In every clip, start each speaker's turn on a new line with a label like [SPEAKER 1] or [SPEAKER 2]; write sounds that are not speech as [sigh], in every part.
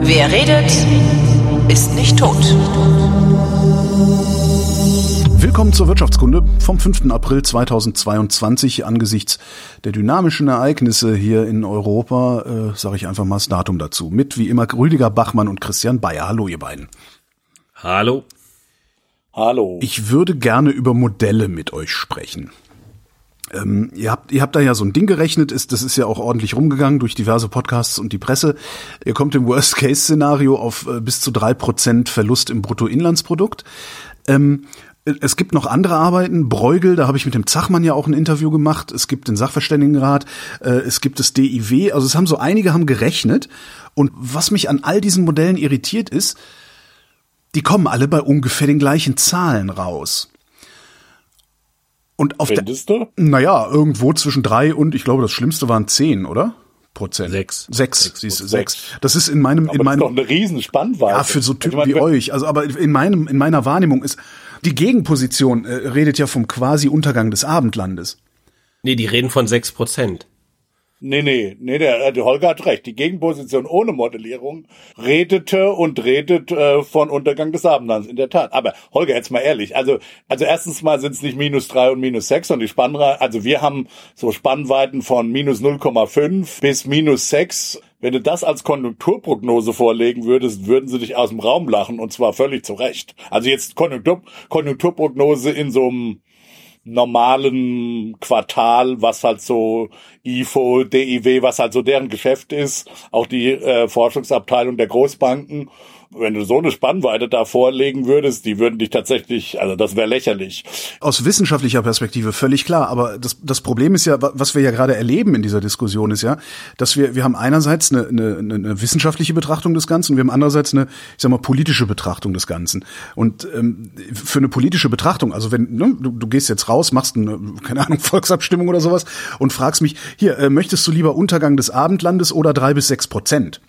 [SPEAKER 1] Wer redet, ist nicht tot.
[SPEAKER 2] Willkommen zur Wirtschaftskunde vom 5. April 2022. Angesichts der dynamischen Ereignisse hier in Europa äh, sage ich einfach mal das Datum dazu. Mit wie immer Rüdiger Bachmann und Christian Bayer. Hallo ihr beiden.
[SPEAKER 3] Hallo.
[SPEAKER 4] Hallo.
[SPEAKER 2] Ich würde gerne über Modelle mit euch sprechen. Ähm, ihr, habt, ihr habt da ja so ein Ding gerechnet, ist, das ist ja auch ordentlich rumgegangen durch diverse Podcasts und die Presse. Ihr kommt im Worst-Case-Szenario auf äh, bis zu drei Prozent Verlust im Bruttoinlandsprodukt. Ähm, es gibt noch andere Arbeiten, Bruegel, da habe ich mit dem Zachmann ja auch ein Interview gemacht, es gibt den Sachverständigenrat, äh, es gibt das DIW, also es haben so einige haben gerechnet und was mich an all diesen Modellen irritiert ist, die kommen alle bei ungefähr den gleichen Zahlen raus. Und auf
[SPEAKER 4] Findest
[SPEAKER 2] der,
[SPEAKER 4] du?
[SPEAKER 2] naja, irgendwo zwischen drei und, ich glaube, das Schlimmste waren zehn, oder? Prozent.
[SPEAKER 3] Sechs.
[SPEAKER 2] Sechs,
[SPEAKER 3] Sechs
[SPEAKER 2] siehst sechs. Das ist in meinem,
[SPEAKER 4] Aber
[SPEAKER 2] in
[SPEAKER 4] das ist
[SPEAKER 2] meinem,
[SPEAKER 4] doch eine Riesenspannweite.
[SPEAKER 2] ja, für so Typen
[SPEAKER 4] Also ich
[SPEAKER 2] wie euch. Also, aber in meinem, in meiner Wahrnehmung ist, die Gegenposition äh, redet ja vom quasi Untergang des Abendlandes.
[SPEAKER 3] Nee, die reden von sechs Prozent.
[SPEAKER 4] Nee, nee, nee, der, der Holger hat recht. Die Gegenposition ohne Modellierung redete und redet äh, von Untergang des Abendlands, in der Tat. Aber Holger, jetzt mal ehrlich, also, also erstens mal sind es nicht minus drei und minus sechs, sondern die Spannweite, also wir haben so Spannweiten von minus 0,5 bis minus sechs. Wenn du das als Konjunkturprognose vorlegen würdest, würden sie dich aus dem Raum lachen und zwar völlig zu Recht. Also jetzt Konjunktur, Konjunkturprognose in so einem normalen Quartal, was halt so IFO, DIW, was halt so deren Geschäft ist, auch die äh, Forschungsabteilung der Großbanken. Wenn du so eine Spannweite da vorlegen würdest, die würden dich tatsächlich, also das wäre lächerlich.
[SPEAKER 2] Aus wissenschaftlicher Perspektive völlig klar, aber das, das Problem ist ja, wa- was wir ja gerade erleben in dieser Diskussion ist ja, dass wir, wir haben einerseits eine, eine, eine wissenschaftliche Betrachtung des Ganzen und wir haben andererseits eine, ich sag mal, politische Betrachtung des Ganzen. Und ähm, für eine politische Betrachtung, also wenn, ne, du, du gehst jetzt raus, machst eine, keine Ahnung, [laughs] Volksabstimmung oder sowas und fragst mich, hier, äh, möchtest du lieber Untergang des Abendlandes oder drei bis sechs Prozent?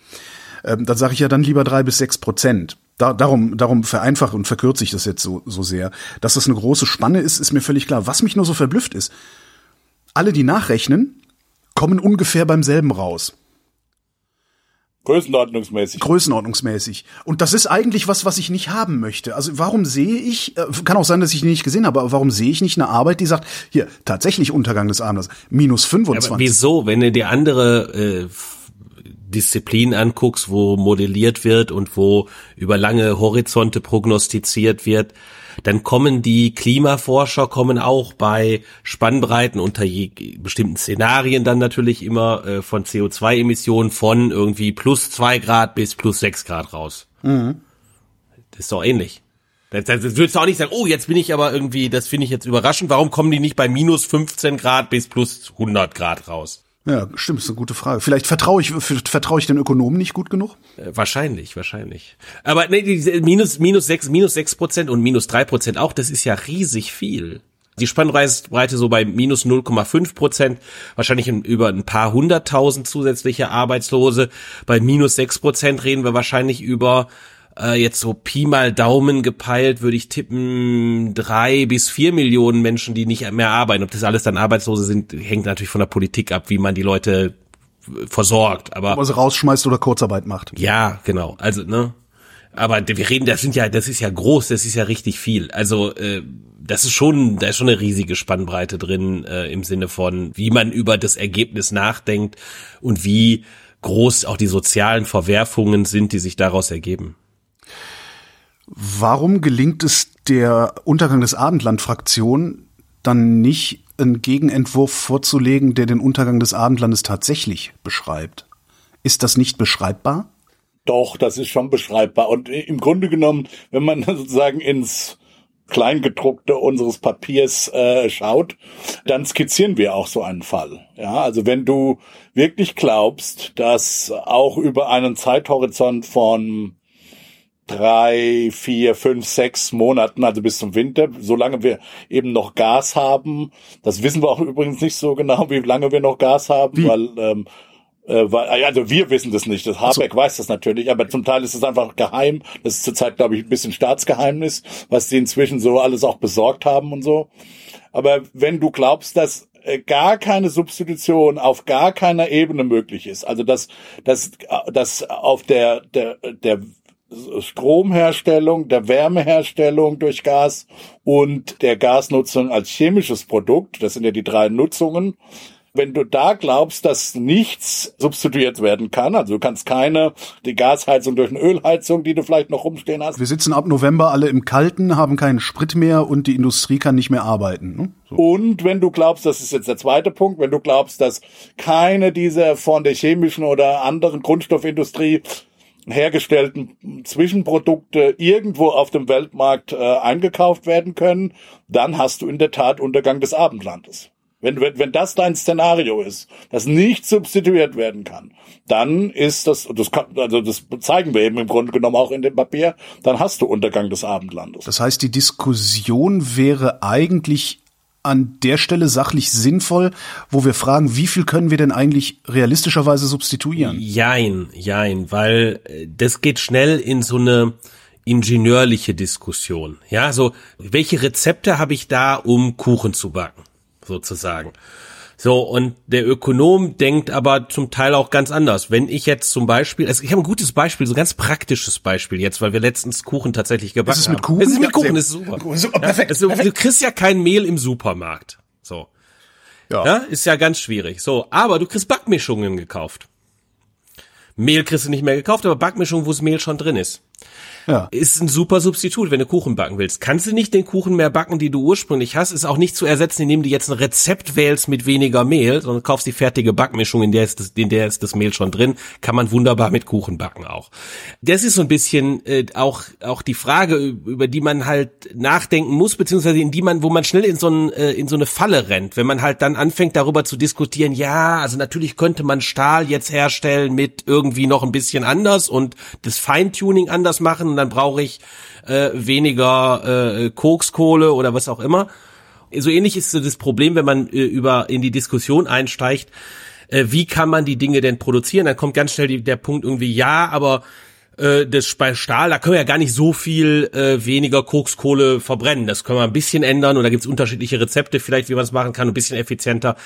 [SPEAKER 2] Ähm, dann sage ich ja dann lieber drei bis sechs Prozent. Da, darum, darum vereinfache und verkürze ich das jetzt so, so sehr. Dass das eine große Spanne ist, ist mir völlig klar. Was mich nur so verblüfft ist, alle, die nachrechnen, kommen ungefähr beim selben raus.
[SPEAKER 4] Größenordnungsmäßig.
[SPEAKER 2] Größenordnungsmäßig. Und das ist eigentlich was, was ich nicht haben möchte. Also warum sehe ich, äh, kann auch sein, dass ich die nicht gesehen habe, aber warum sehe ich nicht eine Arbeit, die sagt, hier, tatsächlich Untergang des Abends, minus 25.
[SPEAKER 3] Aber wieso, wenn du dir andere äh, Disziplinen anguckst, wo modelliert wird und wo über lange Horizonte prognostiziert wird, dann kommen die Klimaforscher kommen auch bei Spannbreiten unter je, bestimmten Szenarien dann natürlich immer äh, von CO2-Emissionen von irgendwie plus zwei Grad bis plus sechs Grad raus. Das ist doch ähnlich. Das, das, das würdest du auch nicht sagen, oh, jetzt bin ich aber irgendwie, das finde ich jetzt überraschend, warum kommen die nicht bei minus 15 Grad bis plus 100 Grad raus?
[SPEAKER 2] Ja, stimmt, ist eine gute Frage. Vielleicht vertraue ich, vertraue ich den Ökonomen nicht gut genug?
[SPEAKER 3] Äh, Wahrscheinlich, wahrscheinlich. Aber nee, minus, minus sechs, minus sechs Prozent und minus drei Prozent auch, das ist ja riesig viel. Die Spannbreite so bei minus 0,5 Prozent, wahrscheinlich in, über ein paar hunderttausend zusätzliche Arbeitslose. Bei minus sechs Prozent reden wir wahrscheinlich über äh, jetzt so Pi mal Daumen gepeilt, würde ich tippen, drei bis vier Millionen Menschen, die nicht mehr arbeiten. Ob das alles dann Arbeitslose sind, hängt natürlich von der Politik ab, wie man die Leute äh, versorgt. Aber
[SPEAKER 2] Ob er sie rausschmeißt oder Kurzarbeit macht.
[SPEAKER 3] ja, genau. Also, ne? Aber wir reden, das sind ja, das ist ja groß, das ist ja richtig viel. Also, äh, das ist schon, da ist schon eine riesige Spannbreite drin, äh, im Sinne von, wie man über das Ergebnis nachdenkt und wie groß auch die sozialen Verwerfungen sind, die sich daraus ergeben.
[SPEAKER 2] Warum gelingt es der Untergang des Abendland-Fraktion dann nicht, einen Gegenentwurf vorzulegen, der den Untergang des Abendlandes tatsächlich beschreibt? Ist das nicht beschreibbar?
[SPEAKER 4] Doch, das ist schon beschreibbar. Und im Grunde genommen, wenn man [laughs] sozusagen ins Kleingedruckte unseres Papiers äh, schaut, dann skizzieren wir auch so einen Fall. Ja, also wenn du wirklich glaubst, dass auch über einen Zeithorizont von drei, vier, fünf, sechs Monaten, also bis zum Winter, solange wir eben noch Gas haben. Das wissen wir auch übrigens nicht so genau, wie lange wir noch Gas haben,
[SPEAKER 2] Wie?
[SPEAKER 4] weil ähm, Äh, weil, also wir wissen das nicht, das Habeck so. weiß das natürlich, aber zum Teil ist es einfach geheim. Das ist zurzeit, glaube ich, ein bisschen Staatsgeheimnis, was sie inzwischen so alles auch besorgt haben und so. Aber wenn du glaubst, dass äh, gar keine Substitution auf gar keiner Ebene möglich ist, also dass, dass, dass auf der, der, der Stromherstellung, der Wärmeherstellung durch Gas und der Gasnutzung als chemisches Produkt, das sind ja die drei Nutzungen, wenn du da glaubst, dass nichts substituiert werden kann, also du kannst keine, die Gasheizung durch eine Ölheizung, die du vielleicht noch rumstehen hast.
[SPEAKER 2] Wir sitzen ab November alle im Kalten, haben keinen Sprit mehr und die Industrie kann nicht mehr arbeiten. Ne?
[SPEAKER 4] So. Und wenn du glaubst, das ist jetzt der zweite Punkt, wenn du glaubst, dass keine dieser von der chemischen oder anderen Grundstoffindustrie hergestellten Zwischenprodukte irgendwo auf dem Weltmarkt äh, eingekauft werden können, dann hast du in der Tat Untergang des Abendlandes. Wenn, wenn, wenn das dein Szenario ist, dass nicht substituiert werden kann, dann ist das, das kann, also das zeigen wir eben im Grunde genommen auch in dem Papier, dann hast du Untergang des Abendlandes.
[SPEAKER 2] Das heißt, die Diskussion wäre eigentlich an der Stelle sachlich sinnvoll, wo wir fragen, wie viel können wir denn eigentlich realistischerweise substituieren?
[SPEAKER 3] Jein, jein, weil äh, das geht schnell in so eine ingenieurliche Diskussion. Ja, so welche Rezepte habe ich da, um Kuchen zu backen, sozusagen. So, und der Ökonom denkt aber zum Teil auch ganz anders. Wenn ich jetzt zum Beispiel, also ich habe ein gutes Beispiel, so ein ganz praktisches Beispiel jetzt, weil wir letztens Kuchen tatsächlich gebacken haben.
[SPEAKER 2] Ist es mit Kuchen?
[SPEAKER 3] Es ist mit Kuchen, das ist super.
[SPEAKER 2] super perfekt,
[SPEAKER 3] also,
[SPEAKER 2] perfekt.
[SPEAKER 3] Du kriegst ja kein Mehl im Supermarkt. So. Ja. ja. Ist ja ganz schwierig. So, aber du kriegst Backmischungen gekauft. Mehl kriegst du nicht mehr gekauft, aber Backmischungen, wo das Mehl schon drin ist ja. ist ein super Substitut, wenn du Kuchen backen willst. Kannst du nicht den Kuchen mehr backen, die du ursprünglich hast, ist auch nicht zu ersetzen, indem du jetzt ein Rezept wählst mit weniger Mehl, sondern kaufst die fertige Backmischung, in der ist das, in der ist das Mehl schon drin, kann man wunderbar mit Kuchen backen auch. Das ist so ein bisschen äh, auch auch die Frage, über die man halt nachdenken muss, beziehungsweise in die man, wo man schnell in so, ein, äh, in so eine Falle rennt, wenn man halt dann anfängt darüber zu diskutieren, ja, also natürlich könnte man Stahl jetzt herstellen mit irgendwie noch ein bisschen anders und das Feintuning anders machen dann brauche ich äh, weniger äh, Kokskohle oder was auch immer. So ähnlich ist so das Problem, wenn man äh, über in die Diskussion einsteigt, äh, wie kann man die Dinge denn produzieren? Dann kommt ganz schnell die, der Punkt irgendwie, ja, aber äh, das bei Stahl, da können wir ja gar nicht so viel äh, weniger Kokskohle verbrennen. Das können wir ein bisschen ändern und da gibt's unterschiedliche Rezepte vielleicht, wie man es machen kann, ein bisschen effizienter.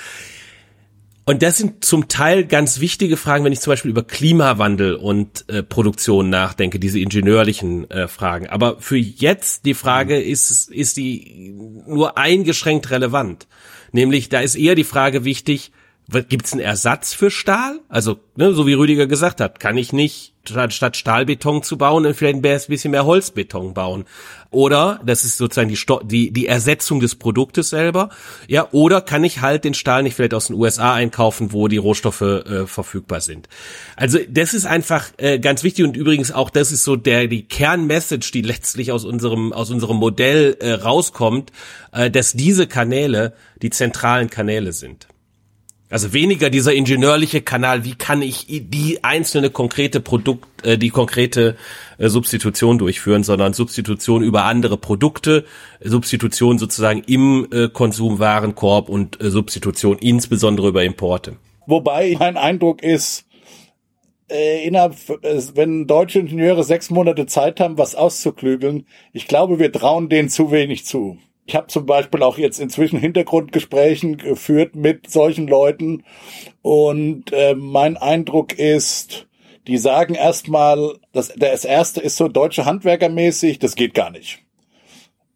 [SPEAKER 3] Und das sind zum Teil ganz wichtige Fragen, wenn ich zum Beispiel über Klimawandel und äh, Produktion nachdenke, diese ingenieurlichen äh, Fragen. Aber für jetzt die Frage ist, ist die nur eingeschränkt relevant. Nämlich, da ist eher die Frage wichtig, Gibt es einen Ersatz für Stahl? Also, ne, so wie Rüdiger gesagt hat, kann ich nicht statt Stahlbeton zu bauen, vielleicht ein bisschen mehr Holzbeton bauen. Oder, das ist sozusagen die, die, die Ersetzung des Produktes selber, ja, oder kann ich halt den Stahl nicht vielleicht aus den USA einkaufen, wo die Rohstoffe äh, verfügbar sind. Also das ist einfach äh, ganz wichtig und übrigens auch das ist so der die Kernmessage, die letztlich aus unserem aus unserem Modell äh, rauskommt, äh, dass diese Kanäle die zentralen Kanäle sind. Also weniger dieser ingenieurliche Kanal, wie kann ich die einzelne konkrete Produkt, äh, die konkrete äh, Substitution durchführen, sondern Substitution über andere Produkte, Substitution sozusagen im äh, Konsumwarenkorb und äh, Substitution insbesondere über Importe.
[SPEAKER 4] Wobei mein Eindruck ist, äh, innerhalb, äh, wenn deutsche Ingenieure sechs Monate Zeit haben, was auszuklügeln, ich glaube, wir trauen denen zu wenig zu. Ich habe zum Beispiel auch jetzt inzwischen Hintergrundgesprächen geführt mit solchen Leuten und äh, mein Eindruck ist, die sagen erstmal, das, das erste ist so deutsche Handwerkermäßig, das geht gar nicht.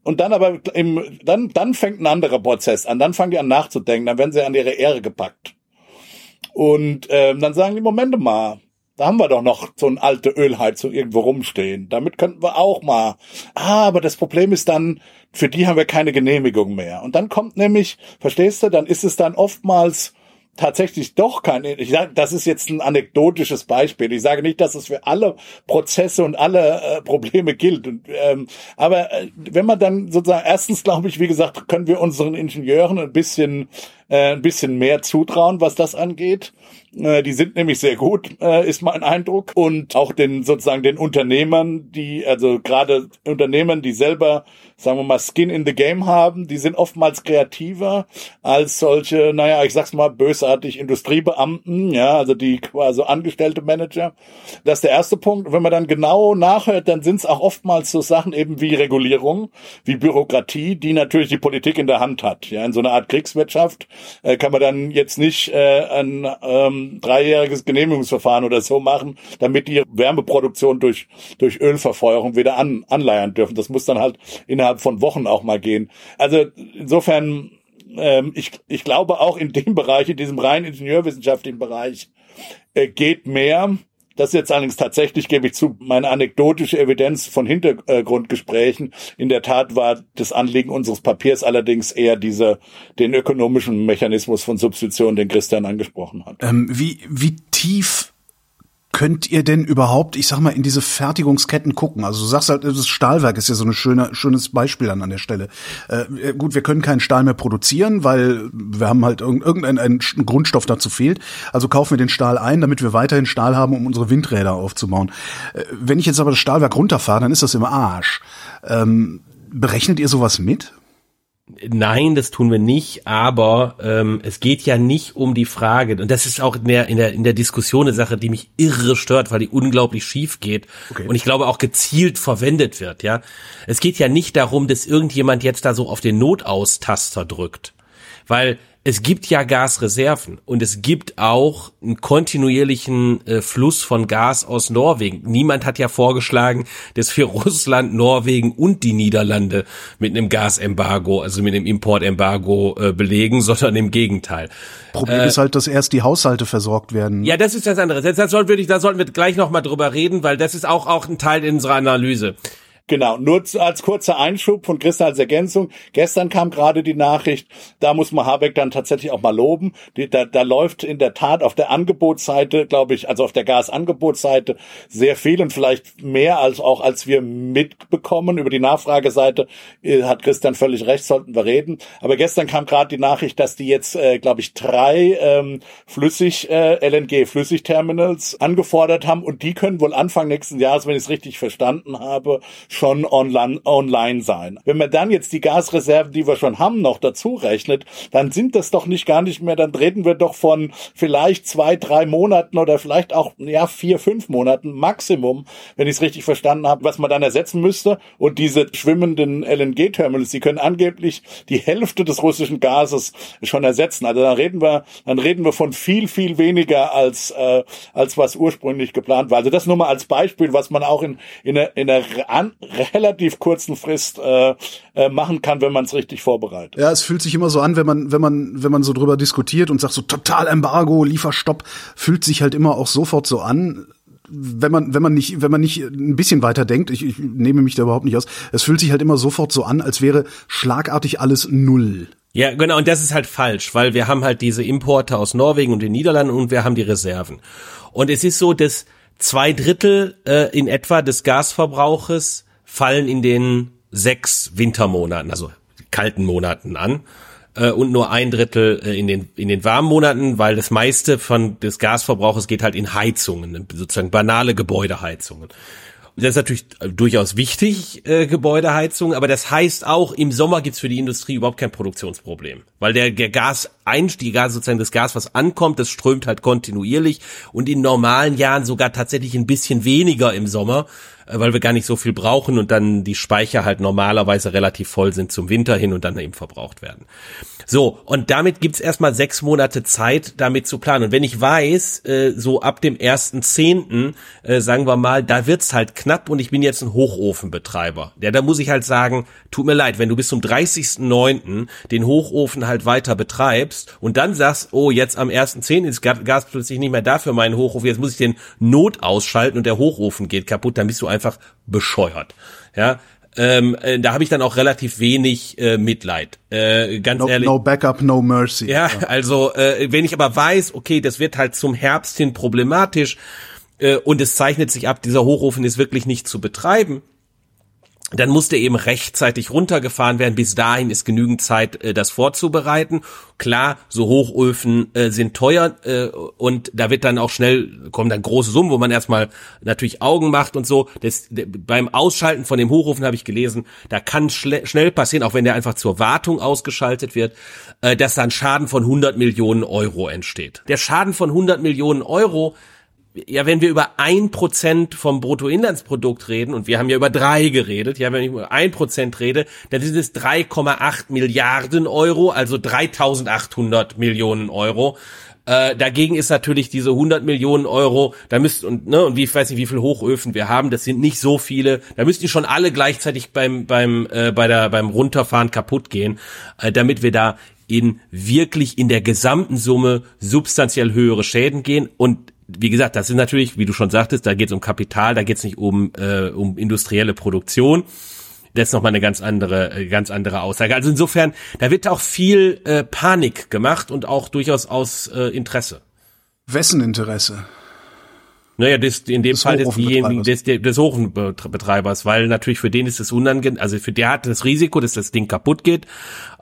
[SPEAKER 4] Und dann aber im, dann, dann fängt ein anderer Prozess an, dann fangen die an nachzudenken, dann werden sie an ihre Ehre gepackt. Und ähm, dann sagen die, Momente mal, da haben wir doch noch so eine alte Ölheizung irgendwo rumstehen. Damit könnten wir auch mal. Ah, aber das Problem ist dann, für die haben wir keine Genehmigung mehr. Und dann kommt nämlich, verstehst du, dann ist es dann oftmals tatsächlich doch keine, ich sage, das ist jetzt ein anekdotisches Beispiel. Ich sage nicht, dass es für alle Prozesse und alle äh, Probleme gilt. Und, ähm, aber äh, wenn man dann sozusagen, erstens glaube ich, wie gesagt, können wir unseren Ingenieuren ein bisschen äh, ein bisschen mehr zutrauen, was das angeht. Äh, die sind nämlich sehr gut, äh, ist mein Eindruck. Und auch den sozusagen den Unternehmern, die, also gerade Unternehmern, die selber sagen wir mal, Skin in the Game haben, die sind oftmals kreativer als solche, naja, ich sag's mal, bösartig Industriebeamten, ja, also die quasi angestellte Manager. Das ist der erste Punkt. Wenn man dann genau nachhört, dann sind es auch oftmals so Sachen eben wie Regulierung, wie Bürokratie, die natürlich die Politik in der Hand hat. Ja, in so einer Art Kriegswirtschaft äh, kann man dann jetzt nicht äh, ein ähm, dreijähriges Genehmigungsverfahren oder so machen, damit die Wärmeproduktion durch, durch Ölverfeuerung wieder an, anleiern dürfen. Das muss dann halt innerhalb innerhalb von Wochen auch mal gehen. Also insofern, ähm, ich, ich glaube auch in dem Bereich, in diesem rein ingenieurwissenschaftlichen Bereich, äh, geht mehr. Das ist jetzt allerdings tatsächlich, gebe ich zu, meine anekdotische Evidenz von Hintergrundgesprächen. In der Tat war das Anliegen unseres Papiers allerdings eher diese, den ökonomischen Mechanismus von Substitution, den Christian angesprochen hat.
[SPEAKER 2] Ähm, wie, wie tief könnt ihr denn überhaupt, ich sag mal, in diese Fertigungsketten gucken? Also du sagst halt, das Stahlwerk ist ja so ein schöner, schönes Beispiel dann an der Stelle. Äh, gut, wir können keinen Stahl mehr produzieren, weil wir haben halt irgendein ein Grundstoff dazu fehlt. Also kaufen wir den Stahl ein, damit wir weiterhin Stahl haben, um unsere Windräder aufzubauen. Äh, wenn ich jetzt aber das Stahlwerk runterfahre, dann ist das im Arsch. Ähm, berechnet ihr sowas mit?
[SPEAKER 3] Nein, das tun wir nicht, aber ähm, es geht ja nicht um die Frage, und das ist auch in der, in der, in der Diskussion eine Sache, die mich irre stört, weil die unglaublich schief geht okay. und ich glaube auch gezielt verwendet wird, ja. Es geht ja nicht darum, dass irgendjemand jetzt da so auf den Notaustaster drückt, weil es gibt ja Gasreserven und es gibt auch einen kontinuierlichen äh, Fluss von Gas aus Norwegen. Niemand hat ja vorgeschlagen, dass wir [laughs] Russland, Norwegen und die Niederlande mit einem Gasembargo, also mit einem Importembargo äh, belegen, [laughs] sondern im Gegenteil.
[SPEAKER 2] Problem äh, ist halt, dass erst die Haushalte versorgt werden.
[SPEAKER 3] Ja, das ist das andere. Das, da sollten wir gleich noch mal drüber reden, weil das ist auch auch ein Teil unserer Analyse.
[SPEAKER 4] Genau, nur als kurzer Einschub von Christian als Ergänzung. Gestern kam gerade die Nachricht, da muss man Habeck dann tatsächlich auch mal loben. Die, da, da läuft in der Tat auf der Angebotsseite, glaube ich, also auf der Gasangebotsseite sehr viel und vielleicht mehr als auch als wir mitbekommen. Über die Nachfrageseite äh, hat Christian völlig recht, sollten wir reden. Aber gestern kam gerade die Nachricht, dass die jetzt, äh, glaube ich, drei ähm, Flüssig äh, LNG Flüssigterminals angefordert haben und die können wohl Anfang nächsten Jahres, wenn ich es richtig verstanden habe, schon online, online sein. Wenn man dann jetzt die Gasreserven, die wir schon haben, noch dazu rechnet, dann sind das doch nicht gar nicht mehr, dann reden wir doch von vielleicht zwei, drei Monaten oder vielleicht auch, ja, vier, fünf Monaten Maximum, wenn ich es richtig verstanden habe, was man dann ersetzen müsste. Und diese schwimmenden LNG-Terminals, die können angeblich die Hälfte des russischen Gases schon ersetzen. Also dann reden wir, dann reden wir von viel, viel weniger als, äh, als was ursprünglich geplant war. Also das nur mal als Beispiel, was man auch in, in einer, in einer relativ kurzen Frist äh, äh, machen kann, wenn man es richtig vorbereitet.
[SPEAKER 2] Ja, es fühlt sich immer so an, wenn man, wenn man, wenn man so drüber diskutiert und sagt so total Embargo, Lieferstopp, fühlt sich halt immer auch sofort so an, wenn man, wenn man nicht, wenn man nicht ein bisschen weiter denkt, ich, ich nehme mich da überhaupt nicht aus, es fühlt sich halt immer sofort so an, als wäre schlagartig alles null.
[SPEAKER 3] Ja, genau, und das ist halt falsch, weil wir haben halt diese Importe aus Norwegen und den Niederlanden und wir haben die Reserven. Und es ist so, dass zwei Drittel äh, in etwa des Gasverbrauches fallen in den sechs Wintermonaten, also kalten Monaten an äh, und nur ein Drittel äh, in den in den warmen Monaten, weil das meiste von des Gasverbrauches geht halt in Heizungen, sozusagen banale Gebäudeheizungen. Das ist natürlich durchaus wichtig, äh, Gebäudeheizung, aber das heißt auch, im Sommer gibt's für die Industrie überhaupt kein Produktionsproblem. Weil der, der Gaseinstieg, Gas, sozusagen das Gas, was ankommt, das strömt halt kontinuierlich und in normalen Jahren sogar tatsächlich ein bisschen weniger im Sommer, äh, weil wir gar nicht so viel brauchen und dann die Speicher halt normalerweise relativ voll sind zum Winter hin und dann eben verbraucht werden. So, und damit gibt's erstmal sechs Monate Zeit, damit zu planen. Und wenn ich weiß, äh, so ab dem ersten Zehnten, äh, sagen wir mal, da wird's halt knapp und ich bin jetzt ein Hochofenbetreiber. Ja, da muss ich halt sagen, tut mir leid, wenn du bis zum 30.09. den Hochofen halt weiter betreibst und dann sagst, oh, jetzt am 1.10. ist Gas plötzlich nicht mehr da für meinen Hochofen, jetzt muss ich den Not ausschalten und der Hochofen geht kaputt, dann bist du einfach bescheuert. Ja, ähm, äh, da habe ich dann auch relativ wenig äh, Mitleid. Äh, ganz
[SPEAKER 2] no,
[SPEAKER 3] ehrlich.
[SPEAKER 2] No backup, no mercy.
[SPEAKER 3] Ja, ja. [laughs] also äh, wenn ich aber weiß, okay, das wird halt zum Herbst hin problematisch äh, und es zeichnet sich ab, dieser Hochofen ist wirklich nicht zu betreiben, dann musste eben rechtzeitig runtergefahren werden. Bis dahin ist genügend Zeit, äh, das vorzubereiten. Klar, so Hochöfen äh, sind teuer äh, und da wird dann auch schnell, kommen dann große Summen, wo man erstmal natürlich Augen macht und so. Das, beim Ausschalten von dem Hochofen habe ich gelesen, da kann schnell passieren, auch wenn der einfach zur Wartung ausgeschaltet wird, äh, dass dann Schaden von 100 Millionen Euro entsteht. Der Schaden von 100 Millionen Euro ja, wenn wir über ein Prozent vom Bruttoinlandsprodukt reden, und wir haben ja über drei geredet, ja, wenn ich über ein Prozent rede, dann sind es 3,8 Milliarden Euro, also 3800 Millionen Euro. Äh, dagegen ist natürlich diese 100 Millionen Euro, da müsst und ne und wie ich weiß nicht, wie viel Hochöfen wir haben, das sind nicht so viele. Da müssten schon alle gleichzeitig beim beim äh, bei der beim Runterfahren kaputt gehen, äh, damit wir da in wirklich in der gesamten Summe substanziell höhere Schäden gehen und wie gesagt, das ist natürlich, wie du schon sagtest, da geht es um Kapital, da geht es nicht um, äh, um industrielle Produktion. Das ist nochmal eine ganz andere, äh, ganz andere Aussage. Also insofern, da wird auch viel äh, Panik gemacht und auch durchaus aus äh, Interesse.
[SPEAKER 2] Wessen Interesse?
[SPEAKER 3] Naja, das, in dem des Fall des, des, des Hofenbetreibers, weil natürlich für den ist es unangenehm, also für der hat das Risiko, dass das Ding kaputt geht,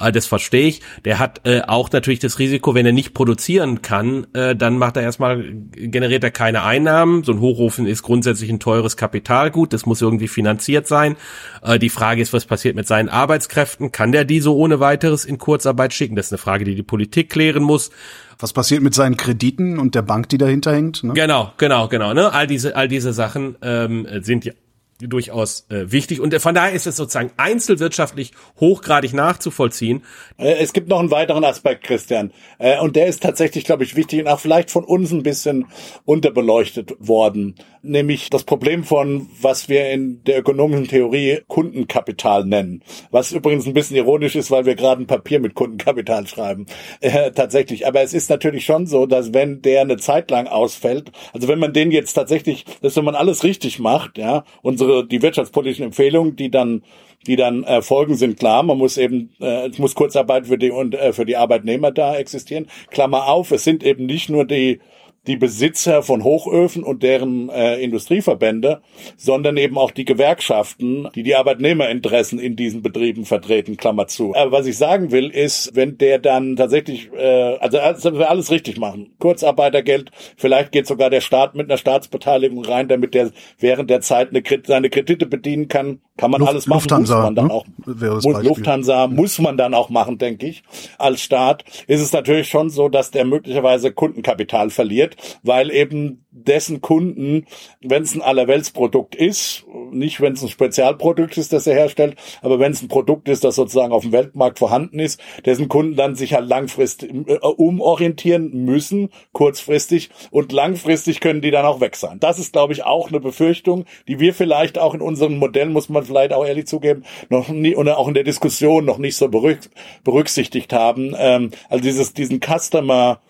[SPEAKER 3] äh, das verstehe ich. Der hat äh, auch natürlich das Risiko, wenn er nicht produzieren kann, äh, dann macht er erstmal, generiert er keine Einnahmen. So ein Hochofen ist grundsätzlich ein teures Kapitalgut, das muss irgendwie finanziert sein. Äh, die Frage ist, was passiert mit seinen Arbeitskräften? Kann der die so ohne weiteres in Kurzarbeit schicken? Das ist eine Frage, die die Politik klären muss.
[SPEAKER 2] Was passiert mit seinen Krediten und der Bank, die dahinter hängt?
[SPEAKER 3] Ne? Genau, genau, genau. Ne? All diese, all diese Sachen ähm, sind ja durchaus äh, wichtig. Und von daher ist es sozusagen einzelwirtschaftlich hochgradig nachzuvollziehen.
[SPEAKER 4] Äh, es gibt noch einen weiteren Aspekt, Christian, äh, und der ist tatsächlich, glaube ich, wichtig und auch vielleicht von uns ein bisschen unterbeleuchtet worden, nämlich das Problem von, was wir in der ökonomischen Theorie Kundenkapital nennen, was übrigens ein bisschen ironisch ist, weil wir gerade ein Papier mit Kundenkapital schreiben, äh, tatsächlich. Aber es ist natürlich schon so, dass wenn der eine Zeit lang ausfällt, also wenn man den jetzt tatsächlich, dass wenn man alles richtig macht, ja, unsere die wirtschaftspolitischen Empfehlungen, die dann die dann äh, folgen, sind klar. Man muss eben, äh, es muss Kurzarbeit für die und äh, für die Arbeitnehmer da existieren. Klammer auf, es sind eben nicht nur die die Besitzer von Hochöfen und deren äh, Industrieverbände, sondern eben auch die Gewerkschaften, die die Arbeitnehmerinteressen in diesen Betrieben vertreten, Klammer zu. Aber was ich sagen will, ist, wenn der dann tatsächlich, äh, also, also wir alles richtig machen, Kurzarbeitergeld, vielleicht geht sogar der Staat mit einer Staatsbeteiligung rein, damit der während der Zeit eine, seine Kredite bedienen kann, kann man
[SPEAKER 2] Luft,
[SPEAKER 4] alles machen,
[SPEAKER 2] Lufthansa,
[SPEAKER 4] muss man dann ne? auch, muss, Lufthansa muss man dann auch machen, denke ich. Als Staat ist es natürlich schon so, dass der möglicherweise Kundenkapital verliert, weil eben dessen Kunden, wenn es ein Allerweltsprodukt ist, nicht wenn es ein Spezialprodukt ist, das er herstellt, aber wenn es ein Produkt ist, das sozusagen auf dem Weltmarkt vorhanden ist, dessen Kunden dann sich halt langfristig äh, umorientieren müssen, kurzfristig und langfristig können die dann auch weg sein. Das ist, glaube ich, auch eine Befürchtung, die wir vielleicht auch in unserem Modell, muss man vielleicht auch ehrlich zugeben, noch nie oder auch in der Diskussion noch nicht so berücksichtigt haben. Ähm, also dieses, diesen Customer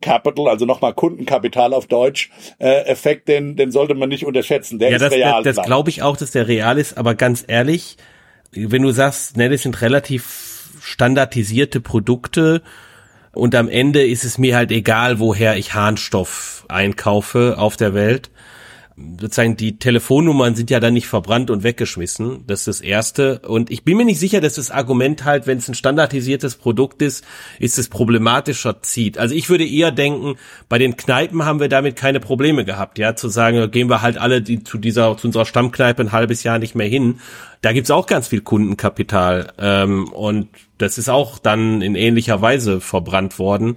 [SPEAKER 4] Capital, also nochmal Kundenkapital auf Deutsch, äh, Effekt, den, den sollte man nicht unterschätzen. Der
[SPEAKER 3] ja,
[SPEAKER 4] ist
[SPEAKER 3] das,
[SPEAKER 4] real.
[SPEAKER 3] Das, das glaube ich auch, dass der real ist, aber ganz ehrlich, wenn du sagst, ne, das sind relativ standardisierte Produkte und am Ende ist es mir halt egal, woher ich Harnstoff einkaufe auf der Welt sozusagen die Telefonnummern sind ja dann nicht verbrannt und weggeschmissen. Das ist das Erste. Und ich bin mir nicht sicher, dass das Argument halt, wenn es ein standardisiertes Produkt ist, ist es problematischer zieht. Also ich würde eher denken, bei den Kneipen haben wir damit keine Probleme gehabt, ja, zu sagen, gehen wir halt alle die, zu dieser, zu unserer Stammkneipe ein halbes Jahr nicht mehr hin. Da gibt's auch ganz viel Kundenkapital. Ähm, und das ist auch dann in ähnlicher Weise verbrannt worden.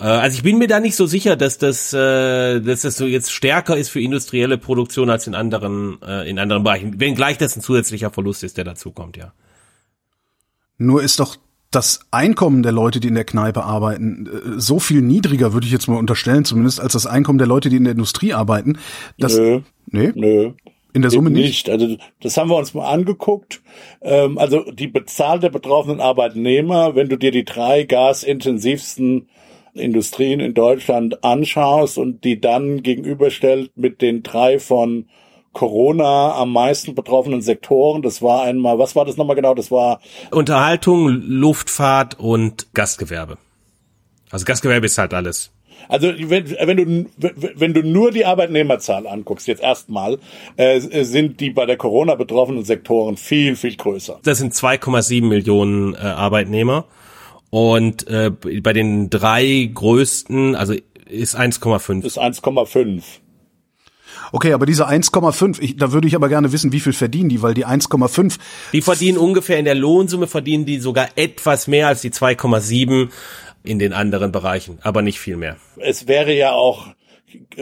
[SPEAKER 3] Äh, also ich bin mir da nicht so sicher, dass das, äh, dass das so jetzt stärker ist für industrielle Produktion als in anderen, äh, in anderen Bereichen. Wenngleich das ein zusätzlicher Verlust ist, der dazukommt, ja.
[SPEAKER 2] Nur ist doch das Einkommen der Leute, die in der Kneipe arbeiten, äh, so viel niedriger, würde ich jetzt mal unterstellen, zumindest als das Einkommen der Leute, die in der Industrie arbeiten. Dass,
[SPEAKER 4] nö, nee? nö.
[SPEAKER 2] In der Summe nicht. nicht.
[SPEAKER 4] Also das haben wir uns mal angeguckt. Ähm, also die Zahl der betroffenen Arbeitnehmer, wenn du dir die drei gasintensivsten Industrien in Deutschland anschaust und die dann gegenüberstellt mit den drei von Corona am meisten betroffenen Sektoren. Das war einmal, was war das nochmal genau? Das war
[SPEAKER 3] Unterhaltung, Luftfahrt und Gastgewerbe. Also Gastgewerbe ist halt alles.
[SPEAKER 4] Also wenn, wenn du wenn du nur die Arbeitnehmerzahl anguckst, jetzt erstmal, äh, sind die bei der Corona betroffenen Sektoren viel viel größer.
[SPEAKER 3] Das sind 2,7 Millionen äh, Arbeitnehmer und äh, bei den drei größten, also ist 1,5.
[SPEAKER 4] Ist 1,5.
[SPEAKER 2] Okay, aber diese 1,5, da würde ich aber gerne wissen, wie viel verdienen die, weil die 1,5.
[SPEAKER 3] Die verdienen ungefähr in der Lohnsumme verdienen die sogar etwas mehr als die 2,7 in den anderen Bereichen, aber nicht viel mehr.
[SPEAKER 4] Es wäre ja auch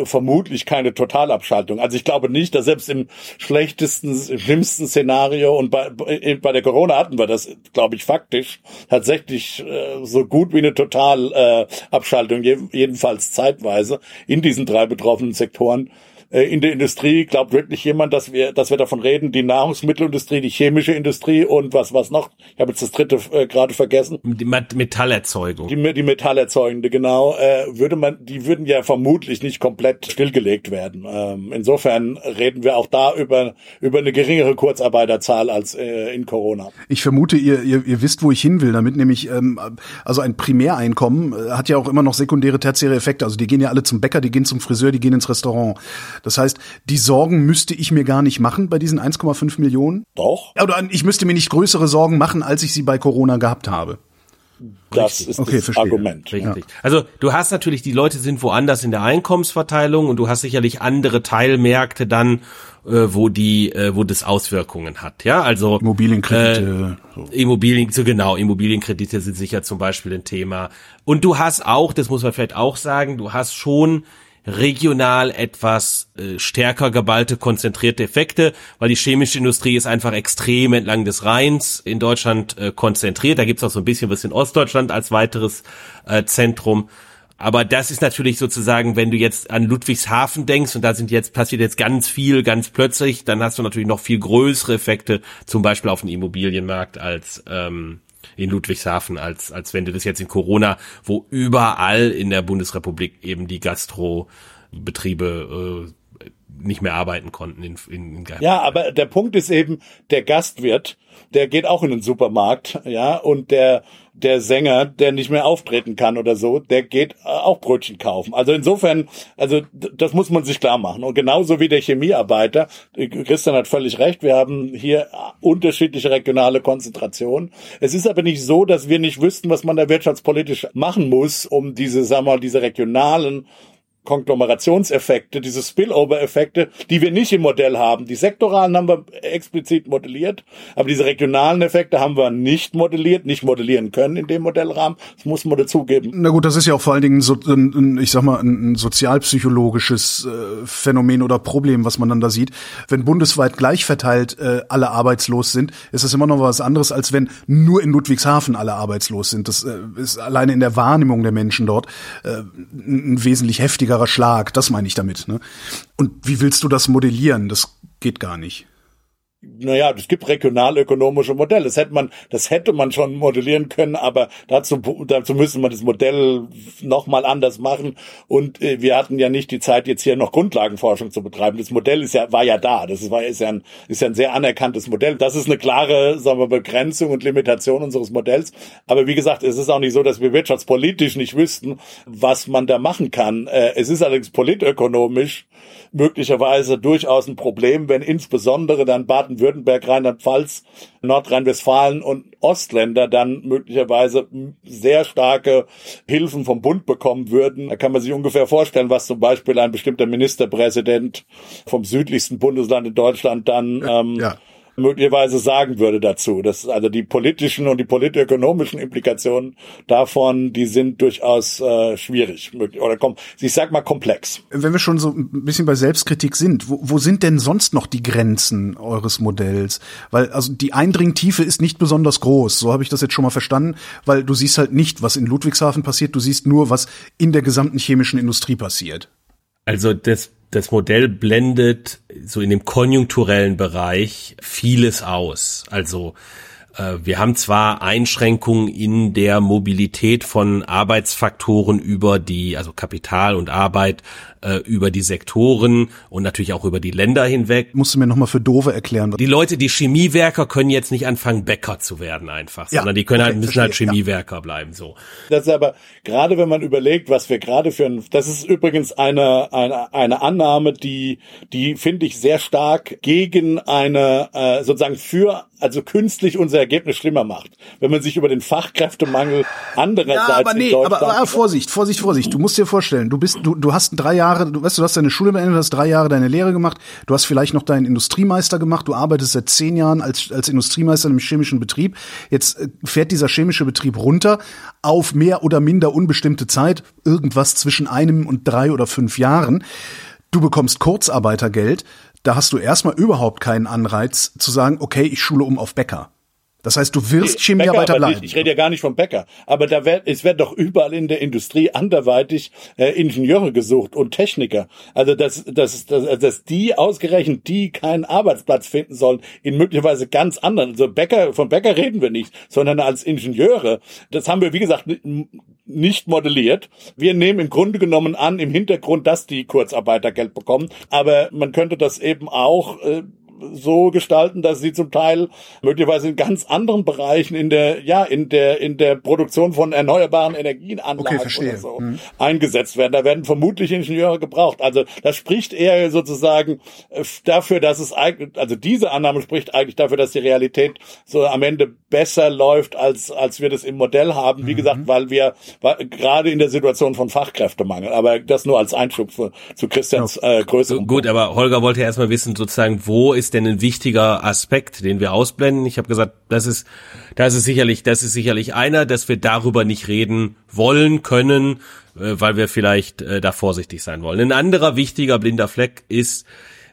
[SPEAKER 4] vermutlich keine Totalabschaltung. Also ich glaube nicht, dass selbst im schlechtesten, schlimmsten Szenario und bei, bei der Corona hatten wir das, glaube ich, faktisch tatsächlich äh, so gut wie eine Totalabschaltung, äh, jedenfalls zeitweise in diesen drei betroffenen Sektoren in der Industrie glaubt wirklich jemand, dass wir, dass wir davon reden, die Nahrungsmittelindustrie, die chemische Industrie und was, was noch? Ich habe jetzt das dritte äh, gerade vergessen.
[SPEAKER 3] Die Metallerzeugung.
[SPEAKER 4] Die, die Metallerzeugende, genau. Äh, würde man, die würden ja vermutlich nicht komplett stillgelegt werden. Ähm, insofern reden wir auch da über, über eine geringere Kurzarbeiterzahl als äh, in Corona.
[SPEAKER 2] Ich vermute, ihr, ihr, ihr wisst, wo ich hin will, damit nämlich, ähm, also ein Primäreinkommen äh, hat ja auch immer noch sekundäre, tertiäre Effekte. Also die gehen ja alle zum Bäcker, die gehen zum Friseur, die gehen ins Restaurant. Das heißt, die Sorgen müsste ich mir gar nicht machen bei diesen 1,5 Millionen?
[SPEAKER 4] Doch.
[SPEAKER 2] Oder ich müsste mir nicht größere Sorgen machen, als ich sie bei Corona gehabt habe.
[SPEAKER 4] Das ist okay, das verstehe. Argument.
[SPEAKER 3] Richtig. Ja. Also du hast natürlich, die Leute sind woanders in der Einkommensverteilung und du hast sicherlich andere Teilmärkte dann, äh, wo die, äh, wo das Auswirkungen hat. Ja, also
[SPEAKER 2] Immobilienkredite.
[SPEAKER 3] Äh, so. Immobilien, so genau, Immobilienkredite sind sicher zum Beispiel ein Thema. Und du hast auch, das muss man vielleicht auch sagen, du hast schon regional etwas äh, stärker geballte, konzentrierte Effekte, weil die chemische Industrie ist einfach extrem entlang des Rheins in Deutschland äh, konzentriert. Da gibt's auch so ein bisschen was in Ostdeutschland als weiteres äh, Zentrum. Aber das ist natürlich sozusagen, wenn du jetzt an Ludwigshafen denkst und da sind jetzt passiert jetzt ganz viel, ganz plötzlich, dann hast du natürlich noch viel größere Effekte, zum Beispiel auf den Immobilienmarkt als ähm, in Ludwigshafen, als, als wenn du das jetzt in Corona, wo überall in der Bundesrepublik eben die Gastrobetriebe äh, nicht mehr arbeiten konnten in, in, in
[SPEAKER 4] Ja, aber der Punkt ist eben, der Gastwirt, der geht auch in den Supermarkt, ja, und der der Sänger, der nicht mehr auftreten kann oder so, der geht äh, auch Brötchen kaufen. Also insofern, also das muss man sich klar machen. Und genauso wie der Chemiearbeiter, äh, Christian hat völlig recht, wir haben hier äh, unterschiedliche regionale Konzentrationen. Es ist aber nicht so, dass wir nicht wüssten, was man da wirtschaftspolitisch machen muss, um diese, sagen wir mal, diese regionalen Konglomerationseffekte, diese Spillover-Effekte, die wir nicht im Modell haben. Die sektoralen haben wir explizit modelliert, aber diese regionalen Effekte haben wir nicht modelliert, nicht modellieren können in dem Modellrahmen. Das muss man dazugeben.
[SPEAKER 2] Na gut, das ist ja auch vor allen Dingen so ein, ich sag mal, ein sozialpsychologisches äh, Phänomen oder Problem, was man dann da sieht. Wenn bundesweit gleich verteilt äh, alle arbeitslos sind, ist das immer noch was anderes, als wenn nur in Ludwigshafen alle arbeitslos sind. Das äh, ist alleine in der Wahrnehmung der Menschen dort ein wesentlich heftiger schwerer Schlag, das meine ich damit. Ne? Und wie willst du das modellieren? Das geht gar nicht.
[SPEAKER 4] Naja, es gibt regionalökonomische Modelle. Das hätte man, das hätte man schon modellieren können, aber dazu, dazu müsste man das Modell nochmal anders machen. Und äh, wir hatten ja nicht die Zeit, jetzt hier noch Grundlagenforschung zu betreiben. Das Modell ist ja, war ja da. Das war, ist ja ein, ist ja ein sehr anerkanntes Modell. Das ist eine klare, sagen wir, Begrenzung und Limitation unseres Modells. Aber wie gesagt, es ist auch nicht so, dass wir wirtschaftspolitisch nicht wüssten, was man da machen kann. Äh, es ist allerdings politökonomisch möglicherweise durchaus ein Problem, wenn insbesondere dann Baden Baden-Württemberg, Rheinland-Pfalz, Nordrhein-Westfalen und Ostländer dann möglicherweise sehr starke Hilfen vom Bund bekommen würden. Da kann man sich ungefähr vorstellen, was zum Beispiel ein bestimmter Ministerpräsident vom südlichsten Bundesland in Deutschland dann ähm, ja möglicherweise sagen würde dazu. Das also die politischen und die politökonomischen Implikationen davon, die sind durchaus äh, schwierig oder komm, ich sag mal komplex.
[SPEAKER 2] Wenn wir schon so ein bisschen bei Selbstkritik sind, wo, wo sind denn sonst noch die Grenzen eures Modells? Weil also die Eindringtiefe ist nicht besonders groß, so habe ich das jetzt schon mal verstanden, weil du siehst halt nicht, was in Ludwigshafen passiert, du siehst nur, was in der gesamten chemischen Industrie passiert.
[SPEAKER 3] Also das das Modell blendet so in dem konjunkturellen Bereich vieles aus. Also Äh, wir haben zwar Einschränkungen in der Mobilität von Arbeitsfaktoren über die, also Kapital und Arbeit, äh, über die Sektoren und natürlich auch über die Länder hinweg.
[SPEAKER 2] Musst du mir nochmal für Dove erklären.
[SPEAKER 3] Die Leute, die Chemiewerker können jetzt nicht anfangen, Bäcker zu werden einfach, ja, sondern die können okay, halt, müssen halt verstehe, halt Chemiewerker ja. bleiben, so.
[SPEAKER 4] Das ist aber, gerade wenn man überlegt, was wir gerade für ein, das ist übrigens eine, eine, eine Annahme, die, die finde ich sehr stark gegen eine, äh, sozusagen für also künstlich unser Ergebnis schlimmer macht. Wenn man sich über den Fachkräftemangel andererseits. Ja,
[SPEAKER 2] aber nee, aber, aber Vorsicht, Vorsicht, Vorsicht. Du musst dir vorstellen, du bist, du, du hast drei Jahre, du weißt, du hast deine Schule beendet, hast drei Jahre deine Lehre gemacht, du hast vielleicht noch deinen Industriemeister gemacht, du arbeitest seit zehn Jahren als, als Industriemeister im chemischen Betrieb. Jetzt äh, fährt dieser chemische Betrieb runter auf mehr oder minder unbestimmte Zeit, irgendwas zwischen einem und drei oder fünf Jahren. Du bekommst Kurzarbeitergeld da hast du erstmal überhaupt keinen Anreiz zu sagen, okay, ich schule um auf Bäcker. Das heißt, du wirst Chemiearbeiter bleiben.
[SPEAKER 4] Ich, ich rede ja gar nicht vom Bäcker, aber da wird, es wird doch überall in der Industrie anderweitig äh, Ingenieure gesucht und Techniker. Also dass, dass, dass, dass die ausgerechnet die keinen Arbeitsplatz finden sollen in möglicherweise ganz anderen. Also Bäcker, vom Bäcker reden wir nicht, sondern als Ingenieure. Das haben wir wie gesagt nicht modelliert. Wir nehmen im Grunde genommen an im Hintergrund, dass die Kurzarbeitergeld bekommen, aber man könnte das eben auch äh, so gestalten, dass sie zum Teil möglicherweise in ganz anderen Bereichen in der, ja, in der, in der Produktion von erneuerbaren Energienanlagen okay, oder so hm. eingesetzt werden. Da werden vermutlich Ingenieure gebraucht. Also das spricht eher sozusagen äh, dafür, dass es eigentlich, also diese Annahme spricht eigentlich dafür, dass die Realität so am Ende besser läuft, als, als wir das im Modell haben. Wie mhm. gesagt, weil wir weil, gerade in der Situation von Fachkräftemangel, aber das nur als Einschub für, zu Christians äh, größeren.
[SPEAKER 3] Gut, aber Holger wollte erstmal wissen, sozusagen, wo ist ist denn ein wichtiger Aspekt, den wir ausblenden? Ich habe gesagt, das ist, das ist sicherlich, das ist sicherlich einer, dass wir darüber nicht reden wollen können, äh, weil wir vielleicht äh, da vorsichtig sein wollen. Ein anderer wichtiger blinder Fleck ist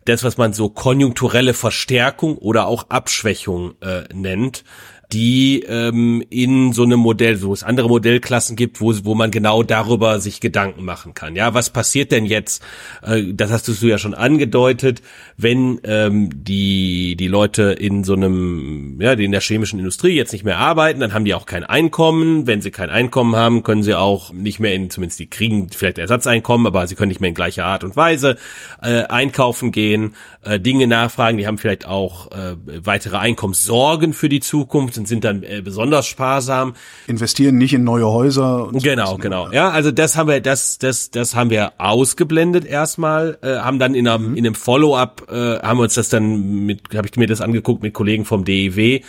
[SPEAKER 3] das, was man so konjunkturelle Verstärkung oder auch Abschwächung äh, nennt die ähm, in so einem Modell, wo es andere Modellklassen gibt, wo, wo man genau darüber sich Gedanken machen kann. Ja, was passiert denn jetzt? Äh, das hast du ja schon angedeutet, wenn ähm, die die Leute in so einem, ja, die in der chemischen Industrie jetzt nicht mehr arbeiten, dann haben die auch kein Einkommen. Wenn sie kein Einkommen haben, können sie auch nicht mehr in, zumindest die kriegen vielleicht Ersatzeinkommen, aber sie können nicht mehr in gleicher Art und Weise äh, einkaufen gehen, äh, Dinge nachfragen. Die haben vielleicht auch äh, weitere Einkommenssorgen für die Zukunft und sind dann äh, besonders sparsam.
[SPEAKER 2] Investieren nicht in neue Häuser.
[SPEAKER 3] Und genau, so genau. Ja, also das haben wir, das, das, das haben wir ausgeblendet erstmal, äh, haben dann in einem, mhm. in einem Follow-up, äh, haben wir uns das dann mit, habe ich mir das angeguckt mit Kollegen vom DEW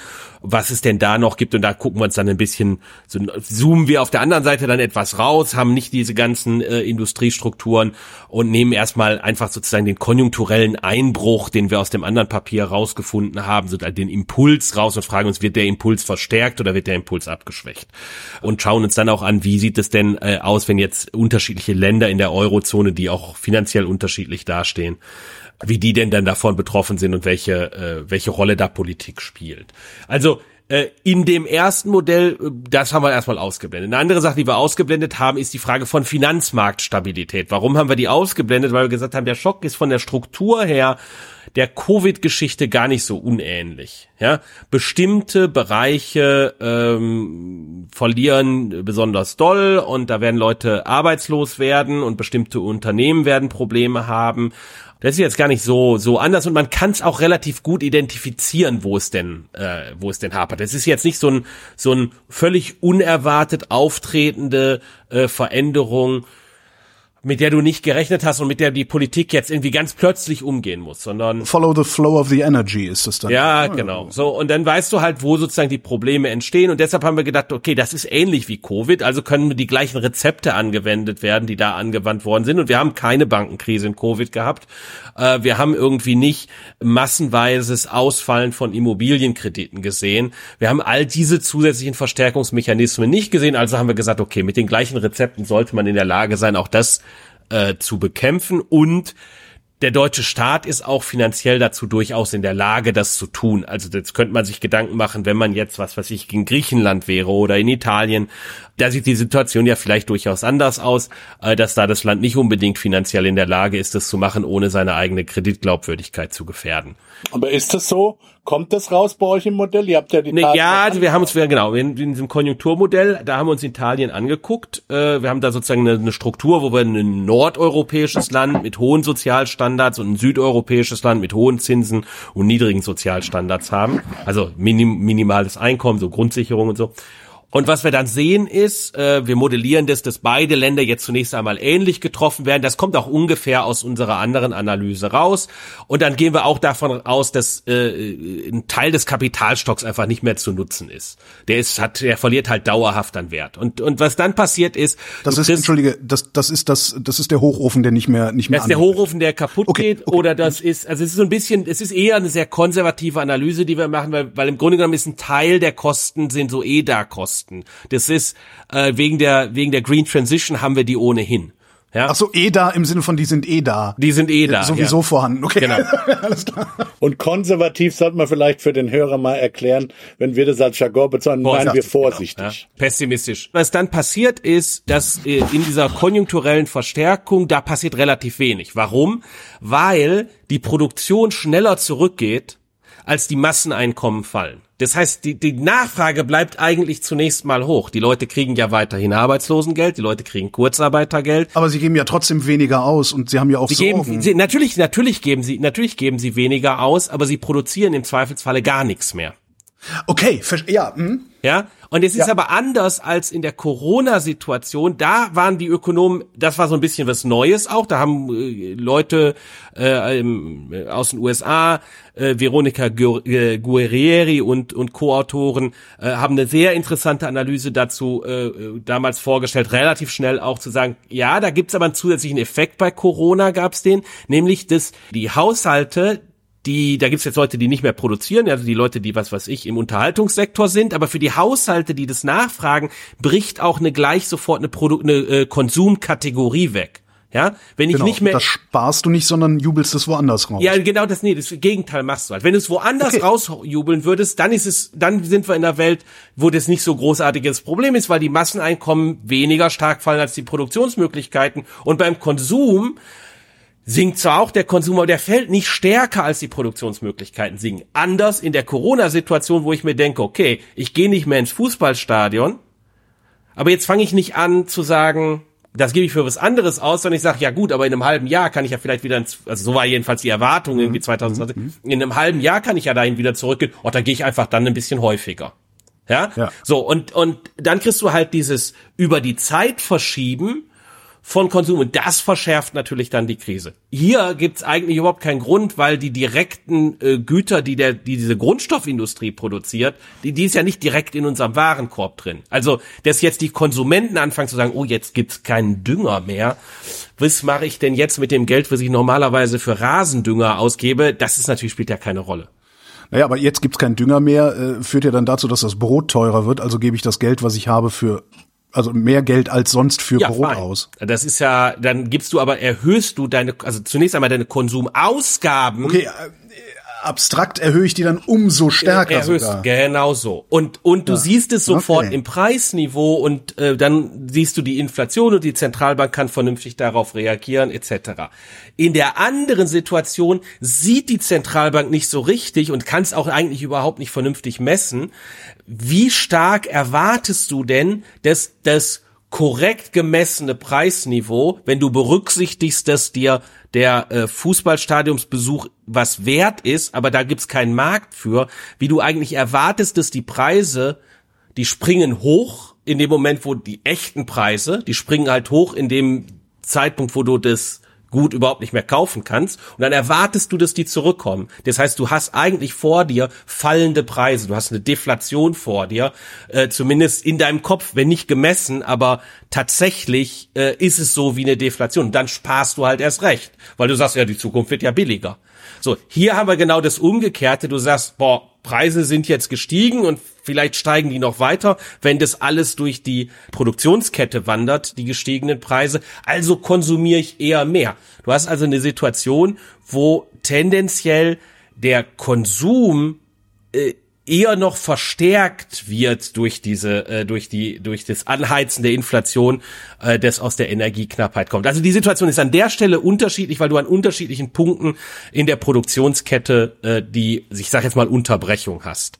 [SPEAKER 3] was es denn da noch gibt und da gucken wir uns dann ein bisschen, so zoomen wir auf der anderen Seite dann etwas raus, haben nicht diese ganzen äh, Industriestrukturen und nehmen erstmal einfach sozusagen den konjunkturellen Einbruch, den wir aus dem anderen Papier rausgefunden haben, so den Impuls raus und fragen uns, wird der Impuls verstärkt oder wird der Impuls abgeschwächt? Und schauen uns dann auch an, wie sieht es denn äh, aus, wenn jetzt unterschiedliche Länder in der Eurozone, die auch finanziell unterschiedlich dastehen, wie die denn dann davon betroffen sind und welche, äh, welche Rolle da Politik spielt. Also äh, in dem ersten Modell, äh, das haben wir erstmal ausgeblendet. Eine andere Sache, die wir ausgeblendet haben, ist die Frage von Finanzmarktstabilität. Warum haben wir die ausgeblendet? Weil wir gesagt haben, der Schock ist von der Struktur her der Covid-Geschichte gar nicht so unähnlich. Ja, bestimmte Bereiche ähm, verlieren besonders doll und da werden Leute arbeitslos werden und bestimmte Unternehmen werden Probleme haben das ist jetzt gar nicht so so anders und man kann es auch relativ gut identifizieren, wo es denn äh, wo es denn hapert. Es ist jetzt nicht so ein so ein völlig unerwartet auftretende äh, Veränderung mit der du nicht gerechnet hast und mit der die Politik jetzt irgendwie ganz plötzlich umgehen muss, sondern
[SPEAKER 2] Follow the flow of the energy ist es dann.
[SPEAKER 3] Ja, genau. So und dann weißt du halt, wo sozusagen die Probleme entstehen und deshalb haben wir gedacht, okay, das ist ähnlich wie Covid, also können die gleichen Rezepte angewendet werden, die da angewandt worden sind und wir haben keine Bankenkrise in Covid gehabt. Äh, wir haben irgendwie nicht massenweises Ausfallen von Immobilienkrediten gesehen. Wir haben all diese zusätzlichen Verstärkungsmechanismen nicht gesehen, also haben wir gesagt, okay, mit den gleichen Rezepten sollte man in der Lage sein, auch das äh, zu bekämpfen und der deutsche Staat ist auch finanziell dazu durchaus in der Lage, das zu tun. Also jetzt könnte man sich Gedanken machen, wenn man jetzt, was weiß ich, in Griechenland wäre oder in Italien, da sieht die Situation ja vielleicht durchaus anders aus, äh, dass da das Land nicht unbedingt finanziell in der Lage ist, das zu machen, ohne seine eigene Kreditglaubwürdigkeit zu gefährden.
[SPEAKER 4] Aber ist das so? Kommt das raus bei euch im Modell? Ihr habt ja die
[SPEAKER 3] nee, Ja, also wir haben uns, genau, in, in diesem Konjunkturmodell, da haben wir uns Italien angeguckt. Äh, wir haben da sozusagen eine, eine Struktur, wo wir ein nordeuropäisches Land mit hohen Sozialstandards und ein südeuropäisches Land mit hohen Zinsen und niedrigen Sozialstandards haben. Also minim, minimales Einkommen, so Grundsicherung und so. Und was wir dann sehen ist, äh, wir modellieren das, dass beide Länder jetzt zunächst einmal ähnlich getroffen werden. Das kommt auch ungefähr aus unserer anderen Analyse raus. Und dann gehen wir auch davon aus, dass äh, ein Teil des Kapitalstocks einfach nicht mehr zu nutzen ist. Der ist, hat, der verliert halt dauerhaft an Wert. Und und was dann passiert ist,
[SPEAKER 2] das ist, entschuldige, das das ist das, das ist der Hochofen, der nicht mehr nicht mehr.
[SPEAKER 3] Das ist der Hochofen, der kaputt okay, geht, okay. oder das ist, also es ist so ein bisschen, es ist eher eine sehr konservative Analyse, die wir machen, weil weil im Grunde genommen ist ein Teil der Kosten sind so EDA-Kosten. Kosten. Das ist äh, wegen der wegen der Green Transition haben wir die ohnehin.
[SPEAKER 2] Ja. Ach so, eh da im Sinne von die sind eh da.
[SPEAKER 3] Die sind eh da.
[SPEAKER 2] Sowieso ja. vorhanden. Okay. Genau. [laughs]
[SPEAKER 4] Alles klar. Und konservativ sollte man vielleicht für den Hörer mal erklären, wenn wir das als Jargon bezeichnen, meinen wir vorsichtig. Genau.
[SPEAKER 3] Ja. Pessimistisch. Was dann passiert ist, dass äh, in dieser konjunkturellen Verstärkung, da passiert relativ wenig. Warum? Weil die Produktion schneller zurückgeht, als die Masseneinkommen fallen. Das heißt, die, die Nachfrage bleibt eigentlich zunächst mal hoch. Die Leute kriegen ja weiterhin Arbeitslosengeld, die Leute kriegen Kurzarbeitergeld.
[SPEAKER 2] Aber sie geben ja trotzdem weniger aus und sie haben ja auch
[SPEAKER 3] sie Sorgen. Geben, sie, natürlich, natürlich geben sie, natürlich geben sie weniger aus, aber sie produzieren im Zweifelsfalle gar nichts mehr.
[SPEAKER 2] Okay, ja. Hm.
[SPEAKER 3] Ja, und es ist ja. aber anders als in der Corona-Situation. Da waren die Ökonomen, das war so ein bisschen was Neues auch. Da haben äh, Leute äh, äh, aus den USA, äh, Veronika äh, Guerrieri und, und Co-Autoren, äh, haben eine sehr interessante Analyse dazu äh, damals vorgestellt, relativ schnell auch zu sagen, ja, da gibt's aber einen zusätzlichen Effekt bei Corona, gab's den, nämlich dass die Haushalte die, da gibt's jetzt Leute, die nicht mehr produzieren, also die Leute, die was weiß ich im Unterhaltungssektor sind, aber für die Haushalte, die das nachfragen, bricht auch eine gleich sofort eine, Produ eine äh, Konsumkategorie weg. Ja, wenn ich
[SPEAKER 2] genau,
[SPEAKER 3] nicht mehr.
[SPEAKER 2] Das sparst du nicht, sondern jubelst es woanders
[SPEAKER 3] raus. Ja, genau das, nee, das Gegenteil machst du halt. Wenn du es woanders okay. rausjubeln würdest, dann ist es, dann sind wir in einer Welt, wo das nicht so großartiges Problem ist, weil die Masseneinkommen weniger stark fallen als die Produktionsmöglichkeiten. Und beim Konsum sinkt zwar auch der Konsum, aber der fällt nicht stärker als die Produktionsmöglichkeiten sinken. Anders in der Corona-Situation, wo ich mir denke, okay, ich gehe nicht mehr ins Fußballstadion, aber jetzt fange ich nicht an zu sagen, das gebe ich für was anderes aus, sondern ich sage, ja gut, aber in einem halben Jahr kann ich ja vielleicht wieder, ins, also so war jedenfalls die Erwartung irgendwie 2020, mhm. in einem halben Jahr kann ich ja dahin wieder zurückgehen, oh, dann gehe ich einfach dann ein bisschen häufiger. Ja? ja. So, und, und dann kriegst du halt dieses über die Zeit verschieben von Konsum. Und das verschärft natürlich dann die Krise. Hier gibt's eigentlich überhaupt keinen Grund, weil die direkten äh, Güter, die, der, die diese Grundstoffindustrie produziert, die, die ist ja nicht direkt in unserem Warenkorb drin. Also, dass jetzt die Konsumenten anfangen zu sagen, oh, jetzt gibt's keinen Dünger mehr. Was mache ich denn jetzt mit dem Geld, was ich normalerweise für Rasendünger ausgebe? Das ist natürlich, spielt ja keine Rolle.
[SPEAKER 2] Naja, aber jetzt gibt's keinen Dünger mehr, äh, führt ja dann dazu, dass das Brot teurer wird. Also gebe ich das Geld, was ich habe, für also mehr Geld als sonst für ja, Brot fein. aus.
[SPEAKER 3] Das ist ja, dann gibst du aber, erhöhst du deine, also zunächst einmal deine Konsumausgaben.
[SPEAKER 2] Okay, äh, abstrakt erhöhe ich die dann umso stärker
[SPEAKER 3] Erhöhst, sogar. Genau so. Und, und du ja. siehst es sofort okay. im Preisniveau und äh, dann siehst du die Inflation und die Zentralbank kann vernünftig darauf reagieren etc. In der anderen Situation sieht die Zentralbank nicht so richtig und kann es auch eigentlich überhaupt nicht vernünftig messen. Wie stark erwartest du denn, dass das korrekt gemessene Preisniveau, wenn du berücksichtigst, dass dir der äh, Fußballstadiumsbesuch was wert ist, aber da gibt's keinen Markt für, wie du eigentlich erwartest, dass die Preise, die springen hoch in dem Moment, wo die echten Preise, die springen halt hoch in dem Zeitpunkt, wo du das Gut überhaupt nicht mehr kaufen kannst und dann erwartest du, dass die zurückkommen. Das heißt, du hast eigentlich vor dir fallende Preise, du hast eine Deflation vor dir, äh, zumindest in deinem Kopf, wenn nicht gemessen, aber tatsächlich äh, ist es so wie eine Deflation. Und dann sparst du halt erst recht, weil du sagst, ja, die Zukunft wird ja billiger. So, hier haben wir genau das Umgekehrte. Du sagst, boah, Preise sind jetzt gestiegen und vielleicht steigen die noch weiter, wenn das alles durch die Produktionskette wandert, die gestiegenen Preise. Also konsumiere ich eher mehr. Du hast also eine Situation, wo tendenziell der Konsum äh, eher noch verstärkt wird durch diese äh, durch die durch das Anheizen der Inflation, äh, das aus der Energieknappheit kommt. Also die Situation ist an der Stelle unterschiedlich, weil du an unterschiedlichen Punkten in der Produktionskette äh, die ich sage jetzt mal Unterbrechung hast.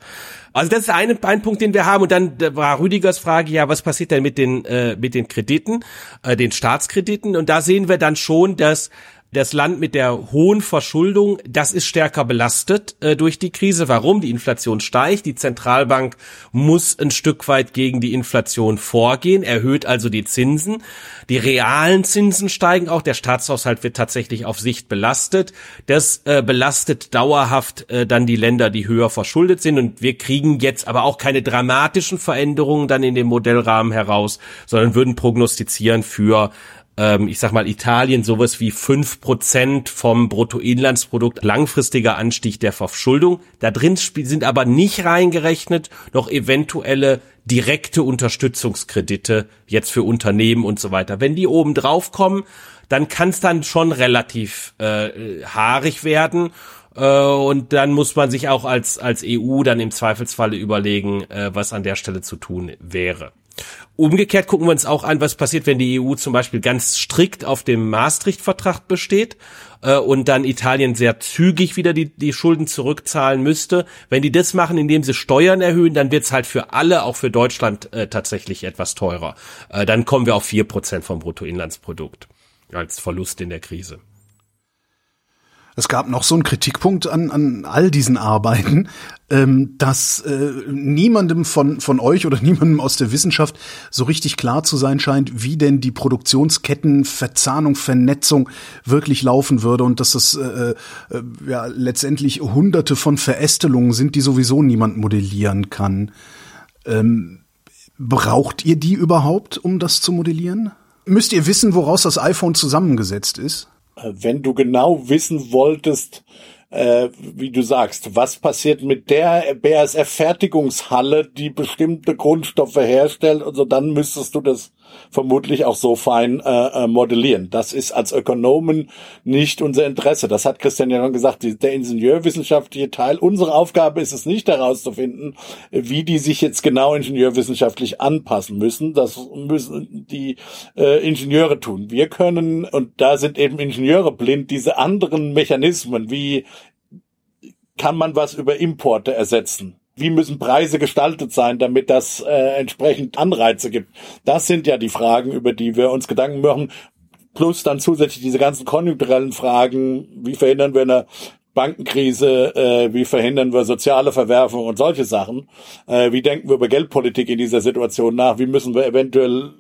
[SPEAKER 3] Also das ist ein, ein Punkt, den wir haben. Und dann war Rüdigers Frage, ja, was passiert denn mit den äh, mit den Krediten, äh, den Staatskrediten? Und da sehen wir dann schon, dass das Land mit der hohen Verschuldung, das ist stärker belastet äh, durch die Krise. Warum? Die Inflation steigt. Die Zentralbank muss ein Stück weit gegen die Inflation vorgehen, erhöht also die Zinsen. Die realen Zinsen steigen auch. Der Staatshaushalt wird tatsächlich auf Sicht belastet. Das äh, belastet dauerhaft äh, dann die Länder, die höher verschuldet sind. Und wir kriegen jetzt aber auch keine dramatischen Veränderungen dann in dem Modellrahmen heraus, sondern würden prognostizieren für ähm, ich sag mal, Italien sowas wie fünf Prozent vom Bruttoinlandsprodukt langfristiger Anstieg der Verschuldung. Da drin sind aber nicht reingerechnet noch eventuelle direkte Unterstützungskredite jetzt für Unternehmen und so weiter. Wenn die oben drauf kommen, dann kann es dann schon relativ äh, haarig werden. Äh, und dann muss man sich auch als, als EU dann im Zweifelsfalle überlegen, äh, was an der Stelle zu tun wäre. Umgekehrt gucken wir uns auch an, was passiert, wenn die EU zum Beispiel ganz strikt auf dem Maastricht-Vertrag besteht äh, und dann Italien sehr zügig wieder die, die Schulden zurückzahlen müsste. Wenn die das machen, indem sie Steuern erhöhen, dann wird's halt für alle, auch für Deutschland, äh, tatsächlich etwas teurer. Äh, dann kommen wir auf vier Prozent vom Bruttoinlandsprodukt als Verlust in der Krise.
[SPEAKER 2] Es gab noch so einen Kritikpunkt an, an all diesen Arbeiten, ähm, dass äh, niemandem von, von euch oder [laughs] niemandem aus der Wissenschaft so richtig klar zu sein scheint, wie denn die Produktionsketten, Verzahnung, Vernetzung wirklich laufen würde und dass das äh, äh, ja letztendlich hunderte von Verästelungen sind, die sowieso niemand modellieren kann. Ähm, braucht ihr die überhaupt, um das zu modellieren? Müsst ihr wissen, woraus das iPhone zusammengesetzt ist?
[SPEAKER 4] Wenn du genau wissen wolltest, äh, wie du sagst, was passiert mit der BASF-Fertigungshalle, die bestimmte Grundstoffe herstellt, also dann müsstest du das vermutlich auch so fein äh, äh, modellieren. Das ist als Ökonomen nicht unser Interesse. Das hat Christian ja schon gesagt. Die, der ingenieurwissenschaftliche Teil. Unsere Aufgabe ist es nicht herauszufinden, wie die sich jetzt genau ingenieurwissenschaftlich anpassen müssen. Das müssen die äh, Ingenieure tun. Wir können, und da sind eben Ingenieure blind, diese anderen Mechanismen, wie kann man was über Importe ersetzen? Wie müssen Preise gestaltet sein, damit das äh, entsprechend Anreize gibt. Das sind ja die Fragen, über die wir uns Gedanken machen. Plus dann zusätzlich diese ganzen konjunkturellen Fragen, wie verhindern wir eine Bankenkrise, äh, wie verhindern wir soziale Verwerfung und solche Sachen. Äh, wie denken wir über Geldpolitik in dieser Situation nach? Wie müssen wir eventuell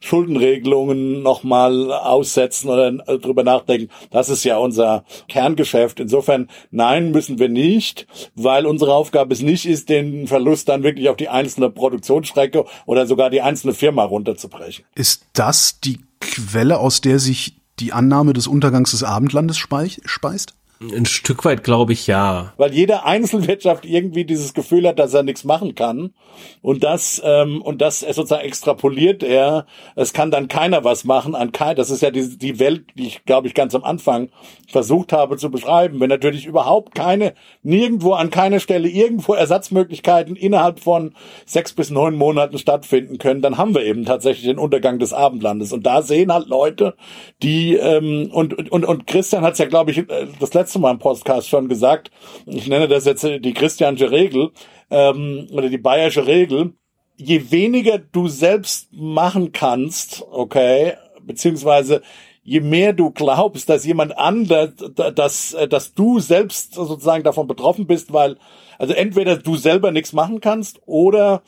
[SPEAKER 4] Schuldenregelungen nochmal aussetzen oder äh, drüber nachdenken? Das ist ja unser Kerngeschäft. Insofern, nein, müssen wir nicht, weil unsere Aufgabe es nicht ist, den Verlust dann wirklich auf die einzelne Produktionsstrecke oder sogar die einzelne Firma runterzubrechen.
[SPEAKER 2] Ist das die Quelle, aus der sich die Annahme des Untergangs des Abendlandes speist?
[SPEAKER 3] Ein Stück weit glaube ich ja.
[SPEAKER 4] Weil jede Einzelwirtschaft irgendwie dieses Gefühl hat, dass er nichts machen kann. Und das, ähm, und das sozusagen extrapoliert er. Es kann dann keiner was machen an kein, das ist ja die, die Welt, die ich, glaube ich, ganz am Anfang versucht habe zu beschreiben. Wenn natürlich überhaupt keine, nirgendwo an keiner Stelle irgendwo Ersatzmöglichkeiten innerhalb von sechs bis neun Monaten stattfinden können, dann haben wir eben tatsächlich den Untergang des Abendlandes. Und da sehen halt Leute, die, ähm, und, und, und Christian hat es ja, glaube ich, äh, das letzte letzte Mal im Podcast schon gesagt. Ich nenne das jetzt die christianische Regel ähm, oder die bayerische Regel. Je weniger du selbst machen kannst, okay, beziehungsweise je mehr du glaubst, dass jemand anders, dass, dass du selbst sozusagen davon betroffen bist, weil, also entweder du selber nichts machen kannst oder